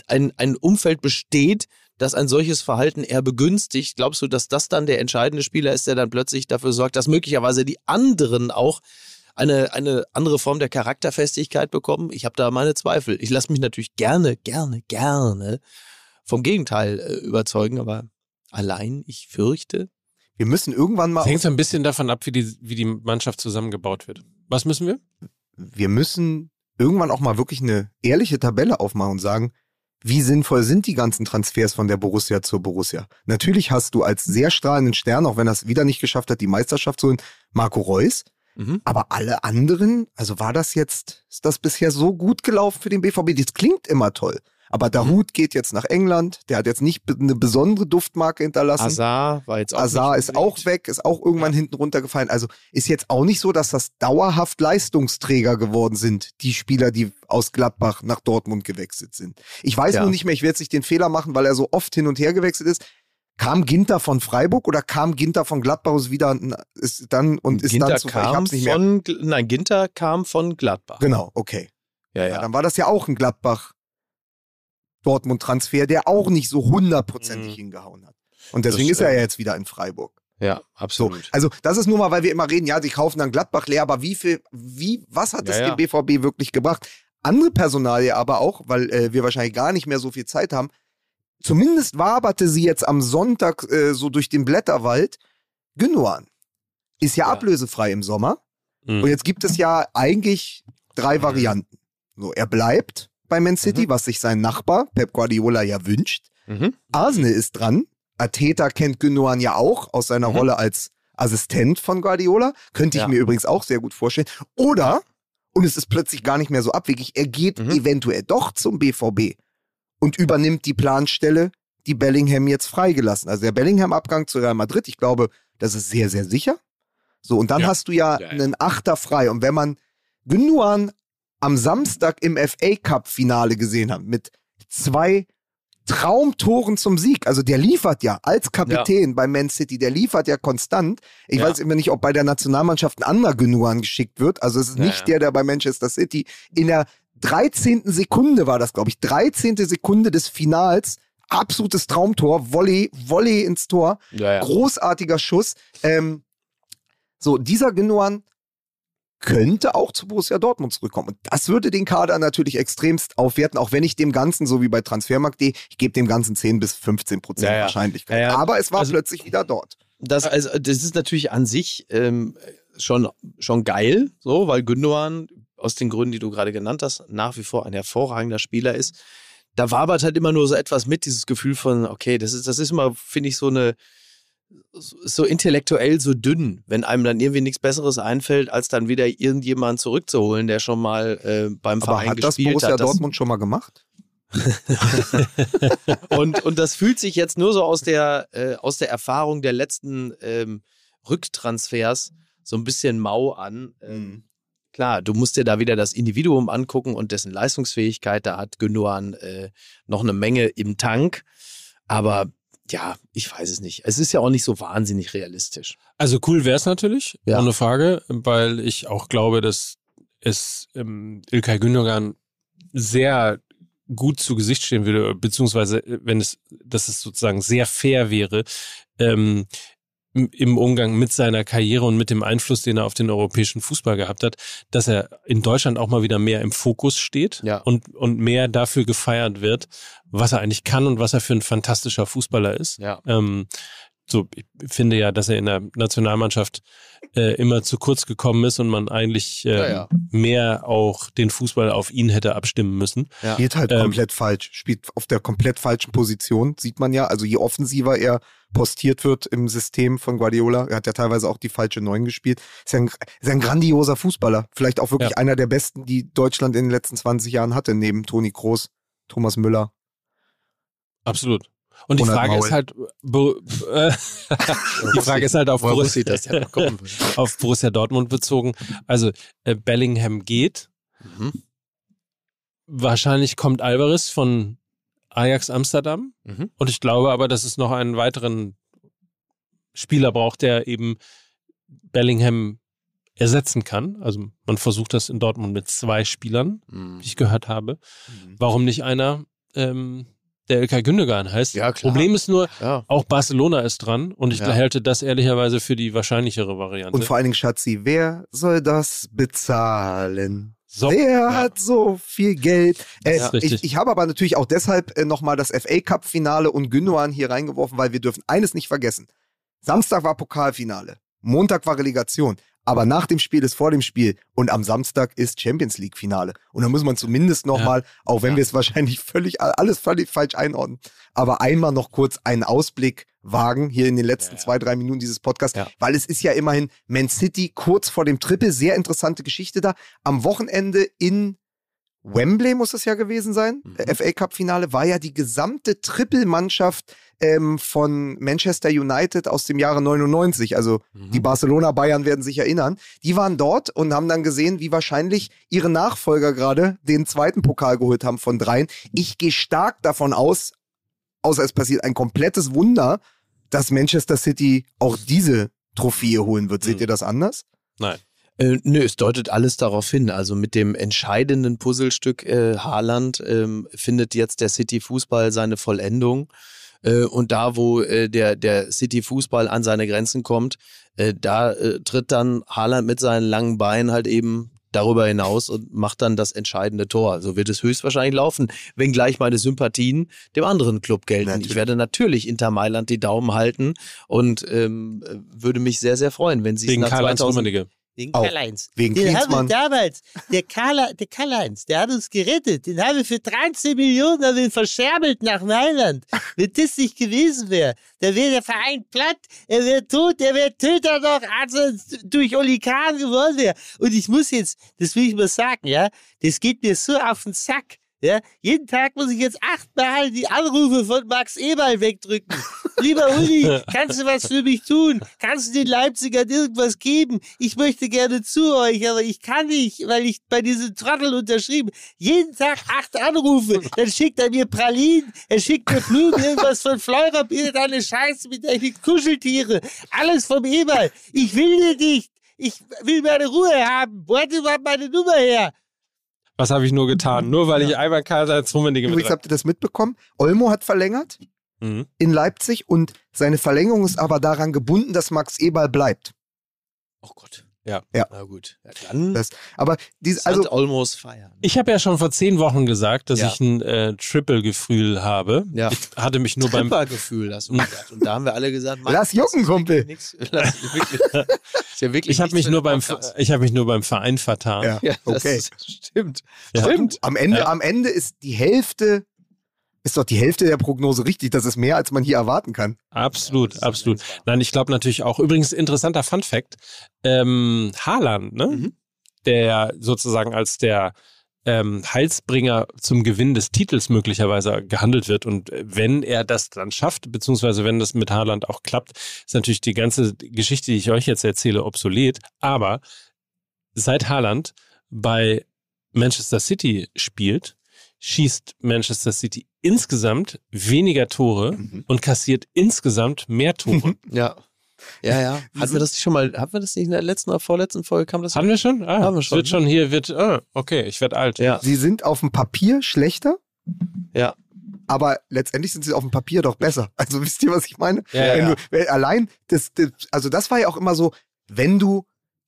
ein, ein Umfeld besteht, das ein solches Verhalten eher begünstigt, glaubst du, dass das dann der entscheidende Spieler ist, der dann plötzlich dafür sorgt, dass möglicherweise die anderen auch eine, eine andere Form der Charakterfestigkeit bekommen? Ich habe da meine Zweifel. Ich lasse mich natürlich gerne, gerne, gerne vom Gegenteil äh, überzeugen, aber allein, ich fürchte. Wir müssen irgendwann mal. Es hängt so ein bisschen davon ab, wie die, wie die Mannschaft zusammengebaut wird. Was müssen wir? Wir müssen irgendwann auch mal wirklich eine ehrliche Tabelle aufmachen und sagen, wie sinnvoll sind die ganzen Transfers von der Borussia zur Borussia? Natürlich hast du als sehr strahlenden Stern, auch wenn er es wieder nicht geschafft hat, die Meisterschaft zu holen, Marco Reus. Mhm. Aber alle anderen, also war das jetzt, ist das bisher so gut gelaufen für den BVB? Das klingt immer toll. Aber Dahut mhm. geht jetzt nach England. Der hat jetzt nicht eine besondere Duftmarke hinterlassen. Azar war jetzt auch Azar ist auch weg, ist auch irgendwann ja. hinten runtergefallen. Also ist jetzt auch nicht so, dass das dauerhaft Leistungsträger geworden sind, die Spieler, die aus Gladbach nach Dortmund gewechselt sind. Ich weiß ja. nur nicht mehr, ich werde nicht den Fehler machen, weil er so oft hin und her gewechselt ist. Kam Ginter von Freiburg oder kam Ginter von Gladbach wieder ist dann und ist Ginter dann zu kam nicht mehr. Von, nein, Ginter kam von Gladbach. Genau, okay. Ja, ja. ja dann war das ja auch ein Gladbach Dortmund-Transfer, der auch nicht so hundertprozentig mhm. hingehauen hat. Und deswegen ist er ja jetzt wieder in Freiburg. Ja, absolut. So, also das ist nur mal, weil wir immer reden, ja, sie kaufen dann Gladbach leer, aber wie viel, wie, was hat es ja, dem BVB wirklich gebracht? Andere Personalie aber auch, weil äh, wir wahrscheinlich gar nicht mehr so viel Zeit haben. Zumindest waberte sie jetzt am Sonntag äh, so durch den Blätterwald. Gündogan ist ja, ja. ablösefrei im Sommer. Mhm. Und jetzt gibt es ja eigentlich drei mhm. Varianten. So, er bleibt, bei Man City, mhm. was sich sein Nachbar Pep Guardiola ja wünscht. Mhm. Arsenal ist dran. Ateta kennt Gündogan ja auch aus seiner mhm. Rolle als Assistent von Guardiola. Könnte ich ja. mir übrigens auch sehr gut vorstellen. Oder, und es ist plötzlich gar nicht mehr so abwegig, er geht mhm. eventuell doch zum BVB und übernimmt die Planstelle, die Bellingham jetzt freigelassen. Also der Bellingham-Abgang zu Real Madrid, ich glaube, das ist sehr, sehr sicher. So, und dann ja. hast du ja, ja, einen Achter frei. Und wenn man Gündogan am Samstag im FA Cup Finale gesehen haben mit zwei Traumtoren zum Sieg. Also der liefert ja als Kapitän ja. bei Man City, der liefert ja konstant. Ich ja. weiß immer nicht, ob bei der Nationalmannschaft ein anderer Genuan geschickt wird. Also es ist ja, nicht der, der bei Manchester City in der 13. Sekunde war das, glaube ich. 13. Sekunde des Finals. Absolutes Traumtor. Volley, Volley ins Tor. Großartiger Schuss. Ähm, so, dieser Genuan könnte auch zu Borussia Dortmund zurückkommen. Und das würde den Kader natürlich extremst aufwerten, auch wenn ich dem Ganzen, so wie bei Transfermarkt.de, ich gebe dem Ganzen 10 bis 15 Prozent ja, ja. Wahrscheinlichkeit. Ja, Aber es war also, plötzlich wieder dort. Das, also, das ist natürlich an sich ähm, schon, schon geil, so, weil Gündogan aus den Gründen, die du gerade genannt hast, nach wie vor ein hervorragender Spieler ist. Da wabert halt immer nur so etwas mit, dieses Gefühl von, okay, das ist, das ist immer, finde ich, so eine, so intellektuell so dünn, wenn einem dann irgendwie nichts Besseres einfällt, als dann wieder irgendjemand zurückzuholen, der schon mal äh, beim Aber Verein hat gespielt das Borussia hat. Dortmund schon mal gemacht? und, und das fühlt sich jetzt nur so aus der, äh, aus der Erfahrung der letzten ähm, Rücktransfers so ein bisschen mau an. Ähm, mhm. Klar, du musst dir da wieder das Individuum angucken und dessen Leistungsfähigkeit. Da hat Gündogan äh, noch eine Menge im Tank. Aber ja, ich weiß es nicht. Es ist ja auch nicht so wahnsinnig realistisch. Also cool wäre es natürlich, ja. ohne Frage, weil ich auch glaube, dass es ähm, Ilkay Gündogan sehr gut zu Gesicht stehen würde, beziehungsweise äh, wenn es, dass es sozusagen sehr fair wäre, ähm, im Umgang mit seiner Karriere und mit dem Einfluss, den er auf den europäischen Fußball gehabt hat, dass er in Deutschland auch mal wieder mehr im Fokus steht ja. und, und mehr dafür gefeiert wird, was er eigentlich kann und was er für ein fantastischer Fußballer ist. Ja. Ähm, so, ich finde ja, dass er in der Nationalmannschaft äh, immer zu kurz gekommen ist und man eigentlich äh, ja, ja. mehr auch den Fußball auf ihn hätte abstimmen müssen. Ja. Spielt halt ähm, komplett falsch, spielt auf der komplett falschen Position, sieht man ja. Also je offensiver er postiert wird im System von Guardiola, er hat ja teilweise auch die falsche Neun gespielt, ist ja ein, ist ein grandioser Fußballer. Vielleicht auch wirklich einer der besten, die Deutschland in den letzten 20 Jahren hatte, neben Toni Kroos, Thomas Müller. Absolut. Und die Frage ist halt, äh, die Frage ist halt auf Borussia, auf Borussia Dortmund bezogen. Also äh, Bellingham geht. Mhm. wahrscheinlich kommt Alvarez von Ajax Amsterdam. Mhm. Und ich glaube aber, dass es noch einen weiteren Spieler braucht, der eben Bellingham ersetzen kann. Also man versucht das in Dortmund mit zwei Spielern, Mhm. wie ich gehört habe. Warum nicht einer, ähm, der Ilkay Gündogan heißt? Ja, klar. Problem ist nur, Ja. auch Barcelona ist dran und ich Ja. halte das ehrlicherweise für die wahrscheinlichere Variante. Und vor allen Dingen, Schatzi, wer soll das bezahlen? so, Wer hat so viel Geld? Äh, ich ich habe aber natürlich auch deshalb äh, nochmal das FA Cup Finale und Gündogan hier reingeworfen, weil wir dürfen eines nicht vergessen. Samstag war Pokalfinale, Montag war Relegation, aber nach dem Spiel ist vor dem Spiel und am Samstag ist Champions League Finale. Und da muss man zumindest nochmal, auch wenn Ja. wir es wahrscheinlich völlig, alles völlig falsch einordnen, aber einmal noch kurz einen Ausblick wagen, hier in den letzten Ja, ja. zwei, drei Minuten dieses Podcasts, Ja. weil es ist ja immerhin Man City kurz vor dem Triple, sehr interessante Geschichte da. Am Wochenende in Wembley muss es ja gewesen sein, Mhm. FA Cup Finale, war ja die gesamte Triple-Mannschaft ähm, von Manchester United aus dem Jahre 99, also Mhm. die Barcelona Bayern werden sich erinnern, die waren dort und haben dann gesehen, wie wahrscheinlich ihre Nachfolger gerade den zweiten Pokal geholt haben von dreien. Ich gehe stark davon aus, außer es passiert ein komplettes Wunder, dass Manchester City auch diese Trophäe holen wird. Seht Mhm. ihr das anders? nein. Äh, nö, es deutet alles darauf hin. Also mit dem entscheidenden Puzzlestück äh, Haaland ähm, findet jetzt der City-Fußball seine Vollendung. Äh, und da, wo äh, der, der City-Fußball an seine Grenzen kommt, äh, da äh, tritt dann Haaland mit seinen langen Beinen halt eben darüber hinaus und macht dann das entscheidende Tor. So wird es höchstwahrscheinlich laufen, wenngleich meine Sympathien dem anderen Club gelten. Natürlich. Ich werde natürlich Inter Mailand die Daumen halten und ähm, äh, würde mich sehr, sehr freuen, wenn sie es Wegen nach Karl-Heinz 2000 Auch. Karl-Heinz. Wegen Den haben wir damals, der Karl, der Karl-Heinz, der hat uns gerettet. Den haben wir für 13 Millionen haben wir verscherbelt nach Mailand. Wenn das nicht gewesen wäre, dann wäre der Verein platt, er wäre tot, er wäre Töter noch, als er durch Oli Kahn geworden wäre. Und ich muss jetzt, das will ich mal sagen, ja, das geht mir so auf den Sack. Ja, jeden Tag muss ich jetzt achtmal die Anrufe von Max Eberl wegdrücken. Lieber Uli, kannst du was für mich tun? Kannst du den Leipzigern irgendwas geben? Ich möchte gerne zu euch, aber ich kann nicht, weil ich bei diesem Trottel unterschrieben. Jeden Tag acht Anrufe, dann schickt er mir Pralinen, er schickt mir Blumen, irgendwas von Fleurop, irgendeine Scheiße mit den Kuscheltiere. Alles vom Eberl. Ich will dir nicht. Ich will meine Ruhe haben. Wo hat überhaupt meine Nummer her? Was habe ich nur getan? Nur weil ich einmal Karl-Heinz Rummenigge mit Übrigens habt ihr das mitbekommen. Olmo hat verlängert Mhm. in Leipzig und seine Verlängerung ist aber daran gebunden, dass Max Eberl bleibt. Oh Gott. Ja. Ja. Na gut. Ja, dann Das, aber diese, also almost feiern. Ich habe ja schon vor zehn Wochen gesagt, dass Ja. ich ein äh, Triple-Gefühl habe. Ja. Ich hatte mich nur beim Trippergefühl hast du gesagt. Und da haben wir alle gesagt, Lass jucken, Kumpel. wirklich Nix, lass wirklich, ist ja wirklich ich habe mich nur beim Podcast. ich habe mich nur beim Verein vertan. ja, okay. ist, stimmt. Ja. Stimmt. Am Ende, Ja. am Ende ist die Hälfte, ist doch die Hälfte der Prognose richtig. Das ist mehr, als man hier erwarten kann. Absolut, Ja, absolut. Nein, ich glaube natürlich auch. Übrigens interessanter Fun Fact: ähm, Haaland, ne, Mhm. der sozusagen als der ähm, Heilsbringer zum Gewinn des Titels möglicherweise gehandelt wird. Und äh, wenn er das dann schafft, beziehungsweise wenn das mit Haaland auch klappt, ist natürlich die ganze Geschichte, die ich euch jetzt erzähle, obsolet. Aber seit Haaland bei Manchester City spielt, schießt Manchester City insgesamt weniger Tore Mhm. und kassiert insgesamt mehr Tore. Ja. Ja, ja. Hatten wir das nicht schon mal, hatten wir das nicht in der letzten oder vorletzten Folge? Kam das? Haben wir schon? Ah, Haben wir schon. Wird schon hier, wird, ah, okay, ich werde alt. Ja. Sie sind auf dem Papier schlechter, Ja. aber letztendlich sind sie auf dem Papier doch besser. Also wisst ihr, was ich meine? Ja, ja, wenn ja. Du, wenn, allein, das, das, also das war ja auch immer so, wenn du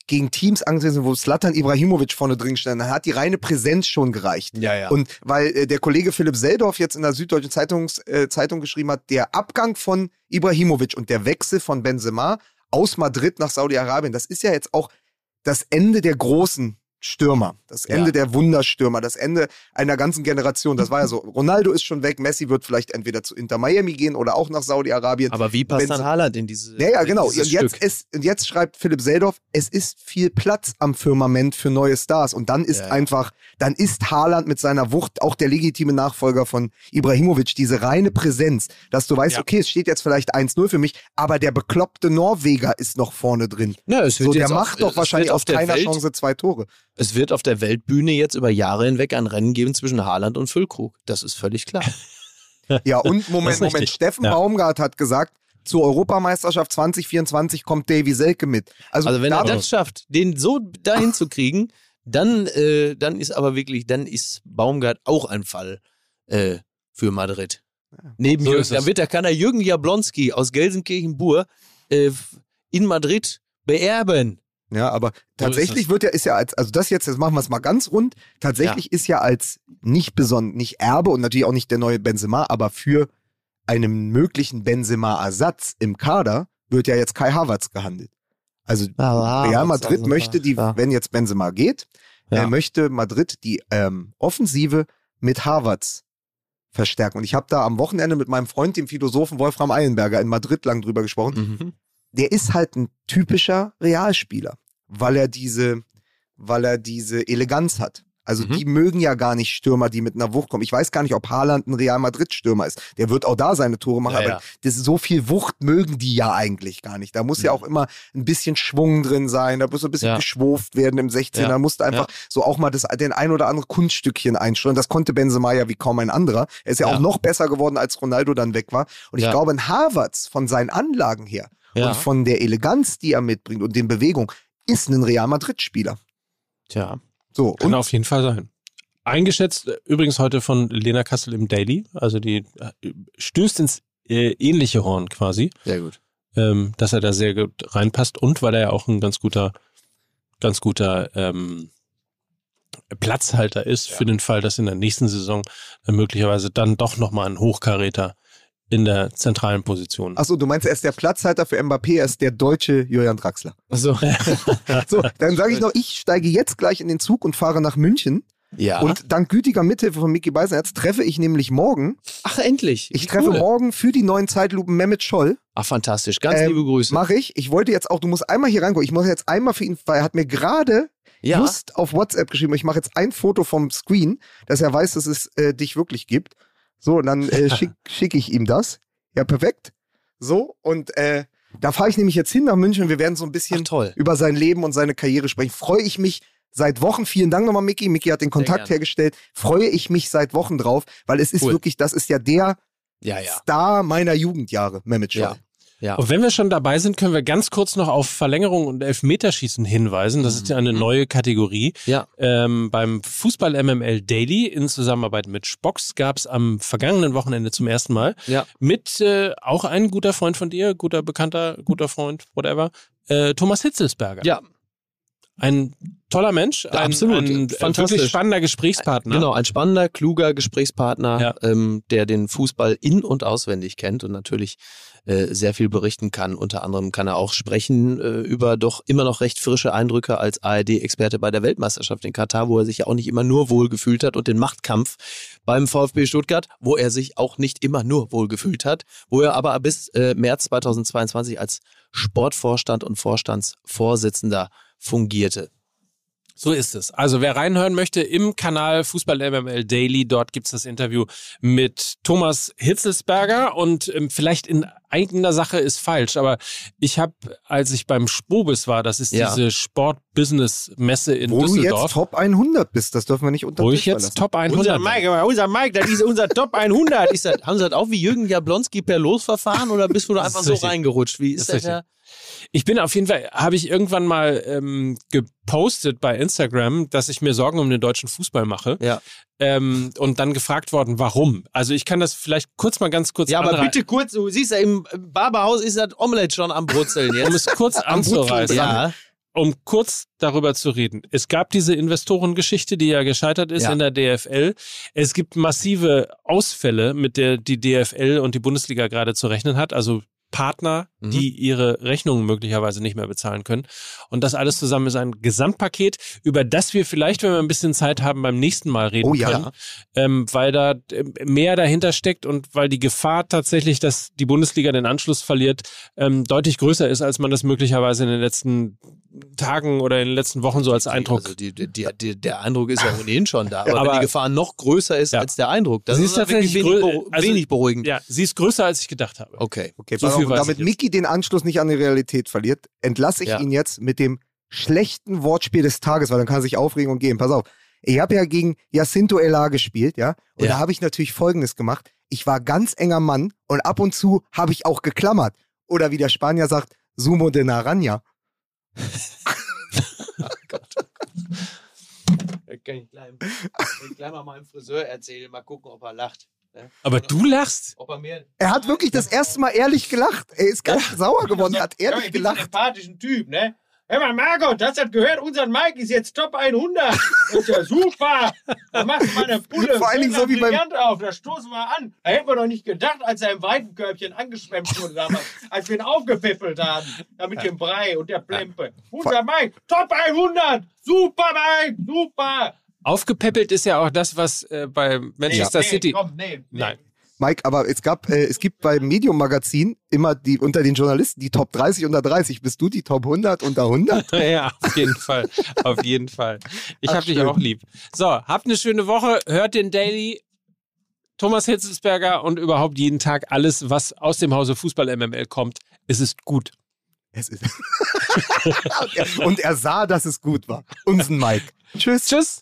gegen Teams angesetzt wo Slatan Ibrahimovic vorne drin stand, dann hat die reine Präsenz schon gereicht. Ja, ja. Und weil äh, der Kollege Philipp Seldorf jetzt in der Süddeutschen Zeitungs, äh, Zeitung geschrieben hat, der Abgang von Ibrahimovic und der Wechsel von Benzema aus Madrid nach Saudi-Arabien, das ist ja jetzt auch das Ende der großen Stürmer, das Ende Ja. der Wunderstürmer, das Ende einer ganzen Generation. Das war ja so. Ronaldo ist schon weg, Messi wird vielleicht entweder zu Inter Miami gehen oder auch nach Saudi-Arabien. Aber wie passt dann Haaland in diese Ja, ja, genau. Und jetzt, ist, und jetzt schreibt Philipp Seldorf, es ist viel Platz am Firmament für neue Stars. Und dann ist Ja, einfach, dann ist Haaland mit seiner Wucht auch der legitime Nachfolger von Ibrahimovic. Diese reine Präsenz, dass du weißt, Ja. okay, es steht jetzt vielleicht 1-0 für mich, aber der bekloppte Norweger ist noch vorne drin. Ja, es wird So, der macht auf- doch wahrscheinlich aus keiner Welt, Chance zwei Tore. Es wird auf der Weltbühne jetzt über Jahre hinweg ein Rennen geben zwischen Haaland und Füllkrug. Das ist völlig klar. Ja, und Moment, Moment. Steffen Ja. Baumgart hat gesagt, zur Europameisterschaft 2024 kommt Davy Selke mit. Also, Also wenn er das schafft, den so dahin zu kriegen, dann, äh, dann ist aber wirklich, dann ist Baumgart auch ein Fall äh, für Madrid. Neben So Jürgen, da wird der kann er Jürgen Jablonski aus Gelsenkirchen-Bur äh, in Madrid beerben. Ja, aber tatsächlich es. wird ja, ist ja als, also das jetzt, jetzt machen wir es mal ganz rund, tatsächlich ist ja als nicht besonders, nicht Erbe und natürlich auch nicht der neue Benzema, aber für einen möglichen Benzema-Ersatz im Kader wird ja jetzt Kai Havertz gehandelt. Also Real Madrid möchte die, wenn jetzt Benzema geht, Ja. er möchte Madrid die ähm, Offensive mit Havertz verstärken. Und ich habe da am Wochenende mit meinem Freund, dem Philosophen Wolfram Eilenberger in Madrid lang drüber gesprochen. Mhm. Der ist halt ein typischer Realspieler, weil er diese, weil er diese Eleganz hat. Also Mhm. die mögen ja gar nicht Stürmer, die mit einer Wucht kommen. Ich weiß gar nicht, ob Haaland ein Real Madrid Stürmer ist. Der wird auch da seine Tore machen, Ja, aber ja. das so viel Wucht mögen die ja eigentlich gar nicht. Da muss ja Mhm. auch immer ein bisschen Schwung drin sein, da muss so ein bisschen Ja. geschwurft werden im 16er, Ja. da musste einfach so auch mal das, den ein oder andere Kunststückchen einsteuern. Das konnte Benzema ja wie kaum ein anderer. Er ist ja, Ja. auch noch besser geworden, als Ronaldo dann weg war. Und ich Ja. glaube, ein Havertz von seinen Anlagen her Ja. und von der Eleganz, die er mitbringt und den Bewegungen, ist ein Real Madrid-Spieler. Tja. So, Kann und auf jeden Fall sein. Eingeschätzt äh, übrigens heute von Lena Kassel im Daily, also die äh, stößt ins äh, ähnliche Horn quasi, Sehr gut. ähm, dass er da sehr gut reinpasst und weil er ja auch ein ganz guter, ganz guter ähm, Platzhalter ist für den Fall, dass in der nächsten Saison dann möglicherweise dann doch nochmal ein Hochkaräter in der zentralen Position. achso, du meinst, er ist der Platzhalter für Mbappé, er ist der deutsche Julian Draxler. Also, So, dann sage ich noch, ich steige jetzt gleich in den Zug und fahre nach München. ja. Und dank gütiger Mithilfe von Micky Beisenherz treffe ich nämlich morgen, Ach, endlich. ich treffe cool. morgen für die neuen Zeitlupen Mehmet Scholl. Ach, fantastisch. Ganz Ähm, liebe Grüße. Mache ich. Ich wollte jetzt auch, du musst einmal hier reingucken. Ich muss jetzt einmal für ihn, weil er hat mir gerade ja. just auf WhatsApp geschrieben. Ich mache jetzt ein Foto vom Screen, dass er weiß, dass es äh, dich wirklich gibt. So, und dann äh, schicke schick ich ihm das. Ja, perfekt. So, und äh, da fahre ich nämlich jetzt hin nach München. Wir werden so ein Ach, bisschen toll. über sein Leben und seine Karriere sprechen. Freue ich mich seit Wochen. Vielen Dank nochmal, Micky. Micky hat den Kontakt hergestellt. Freue ich mich seit Wochen drauf, weil es ist Cool. wirklich, das ist ja der Ja, ja. Star meiner Jugendjahre, Mehmet Scholl. Ja. Ja. Und wenn wir schon dabei sind, können wir ganz kurz noch auf Verlängerung und Elfmeterschießen hinweisen. Das ist ja eine neue Kategorie. Ja. Ähm, beim Fußball MML Daily in Zusammenarbeit mit Spox gab es am vergangenen Wochenende zum ersten Mal Ja. mit äh, auch ein guter Freund von dir, guter Bekannter, guter Freund, whatever, äh, Thomas Hitzelsberger. Ja, Ein toller Mensch, ein, absolut. ein Fantastisch. wirklich spannender Gesprächspartner. Genau, ein spannender, kluger Gesprächspartner, Ja. ähm, der den Fußball in- und auswendig kennt und natürlich äh, sehr viel berichten kann. Unter anderem kann er auch sprechen äh, über doch immer noch recht frische Eindrücke als ARD-Experte bei der Weltmeisterschaft in Katar, wo er sich ja auch nicht immer nur wohl gefühlt hat und den Machtkampf beim VfB Stuttgart, wo er sich auch nicht immer nur wohl gefühlt hat, wo er aber bis äh, März 2022 als Sportvorstand und Vorstandsvorsitzender fungierte. So ist es. Also wer reinhören möchte im Kanal Fußball MML Daily, dort gibt's das Interview mit Thomas Hitzelsberger und ähm, vielleicht in eigener Sache ist falsch, aber ich habe, als ich beim Spobis war, das ist Ja. diese Sport-Business-Messe in Wo du jetzt Düsseldorf, Top 100 bist, das dürfen wir nicht unter wo ich jetzt verlassen. Top 100 bin. unser Mike, das ist unser Top 100. Ist das, haben sie das auch wie Jürgen Jablonski per Losverfahren oder bist du da einfach so richtig. reingerutscht? Wie ist Das das, ja? Ich bin auf jeden Fall, habe ich irgendwann mal ähm, gepostet bei Instagram, dass ich mir Sorgen um den deutschen Fußball mache. Ja. Ähm, und dann gefragt worden, warum. Also ich kann das vielleicht kurz mal ganz kurz Ja, aber bitte kurz, du siehst ja, im Barberhaus ist das Omelette schon am Brutzeln um jetzt. es kurz anzureißen. ja, um kurz darüber zu reden. Es gab diese Investorengeschichte, die ja gescheitert ist Ja. in der DFL. Es gibt massive Ausfälle, mit der die DFL und die Bundesliga gerade zu rechnen hat. Also Partner, Mhm. die ihre Rechnungen möglicherweise nicht mehr bezahlen können. Und das alles zusammen ist ein Gesamtpaket, über das wir vielleicht, wenn wir ein bisschen Zeit haben, beim nächsten Mal reden Oh ja. können. Ähm, weil da äh, mehr dahinter steckt und weil die Gefahr tatsächlich, dass die Bundesliga den Anschluss verliert, ähm, deutlich größer ist, als man das möglicherweise in den letzten Tagen oder in den letzten Wochen so als Eindruck. Also die, die, die, der Eindruck ist ja ohnehin schon da. Aber, Aber- wenn die Gefahr noch größer ist Ja. als der Eindruck, das Sie ist, ist tatsächlich wenig, also- wenig beruhigend. ja, sie ist größer, als ich gedacht habe. Okay. Okay, So viel weiß damit. Mickey den Anschluss nicht an die Realität verliert, entlasse ich Ja. ihn jetzt mit dem schlechten Wortspiel des Tages, weil dann kann er sich aufregen und gehen. Pass auf. Ich habe ja gegen Jacinto Ela gespielt, ja. Und Ja. da habe ich natürlich Folgendes gemacht. Ich war ganz enger Mann und ab und zu habe ich auch geklammert. Oder wie der Spanier sagt, Sumo de Naranja. Das kann ich gleich, kann ich gleich mal meinem Friseur erzählen, mal gucken, ob er lacht. Ne? Aber du lachst? Er hat wirklich das erste Mal ehrlich gelacht. Er ist ganz sauer geworden. Er hat Ja, ehrlich ich bin so ein gelacht. empathischen Typ, ne? Hör mal, Margot, das hat gehört, unser Mike ist jetzt Top 100. Das ist ja super. Da machst du mal eine Pulle Vor allen Dingen so wie beim- auf, da stoßen wir an. Da hätten wir doch nicht gedacht, als er im Weidenkörbchen angeschwemmt wurde damals, als wir ihn aufgepippelt haben. Da mit dem Brei und der Plempe. Unser Mike, Top 100. Super, Mike, super. Aufgepäppelt ist ja auch das, was äh, bei Manchester nee, City. Komm, nee, nee. Nein. Mike, aber es gab, äh, es gibt beim Medium Magazin immer die unter den Journalisten die Top 30 unter 30. Bist du die Top 100 unter 100? Ja, auf jeden Fall. Auf jeden Fall. Ich Ach, hab dich auch lieb. So, habt eine schöne Woche. Hört den Daily. Thomas Hitzelsberger und überhaupt jeden Tag alles, was aus dem Hause Fußball MML kommt. Es ist gut. Es ist und, er, und er sah, dass es gut war. Unsen Mike. Tschüss. Tschüss.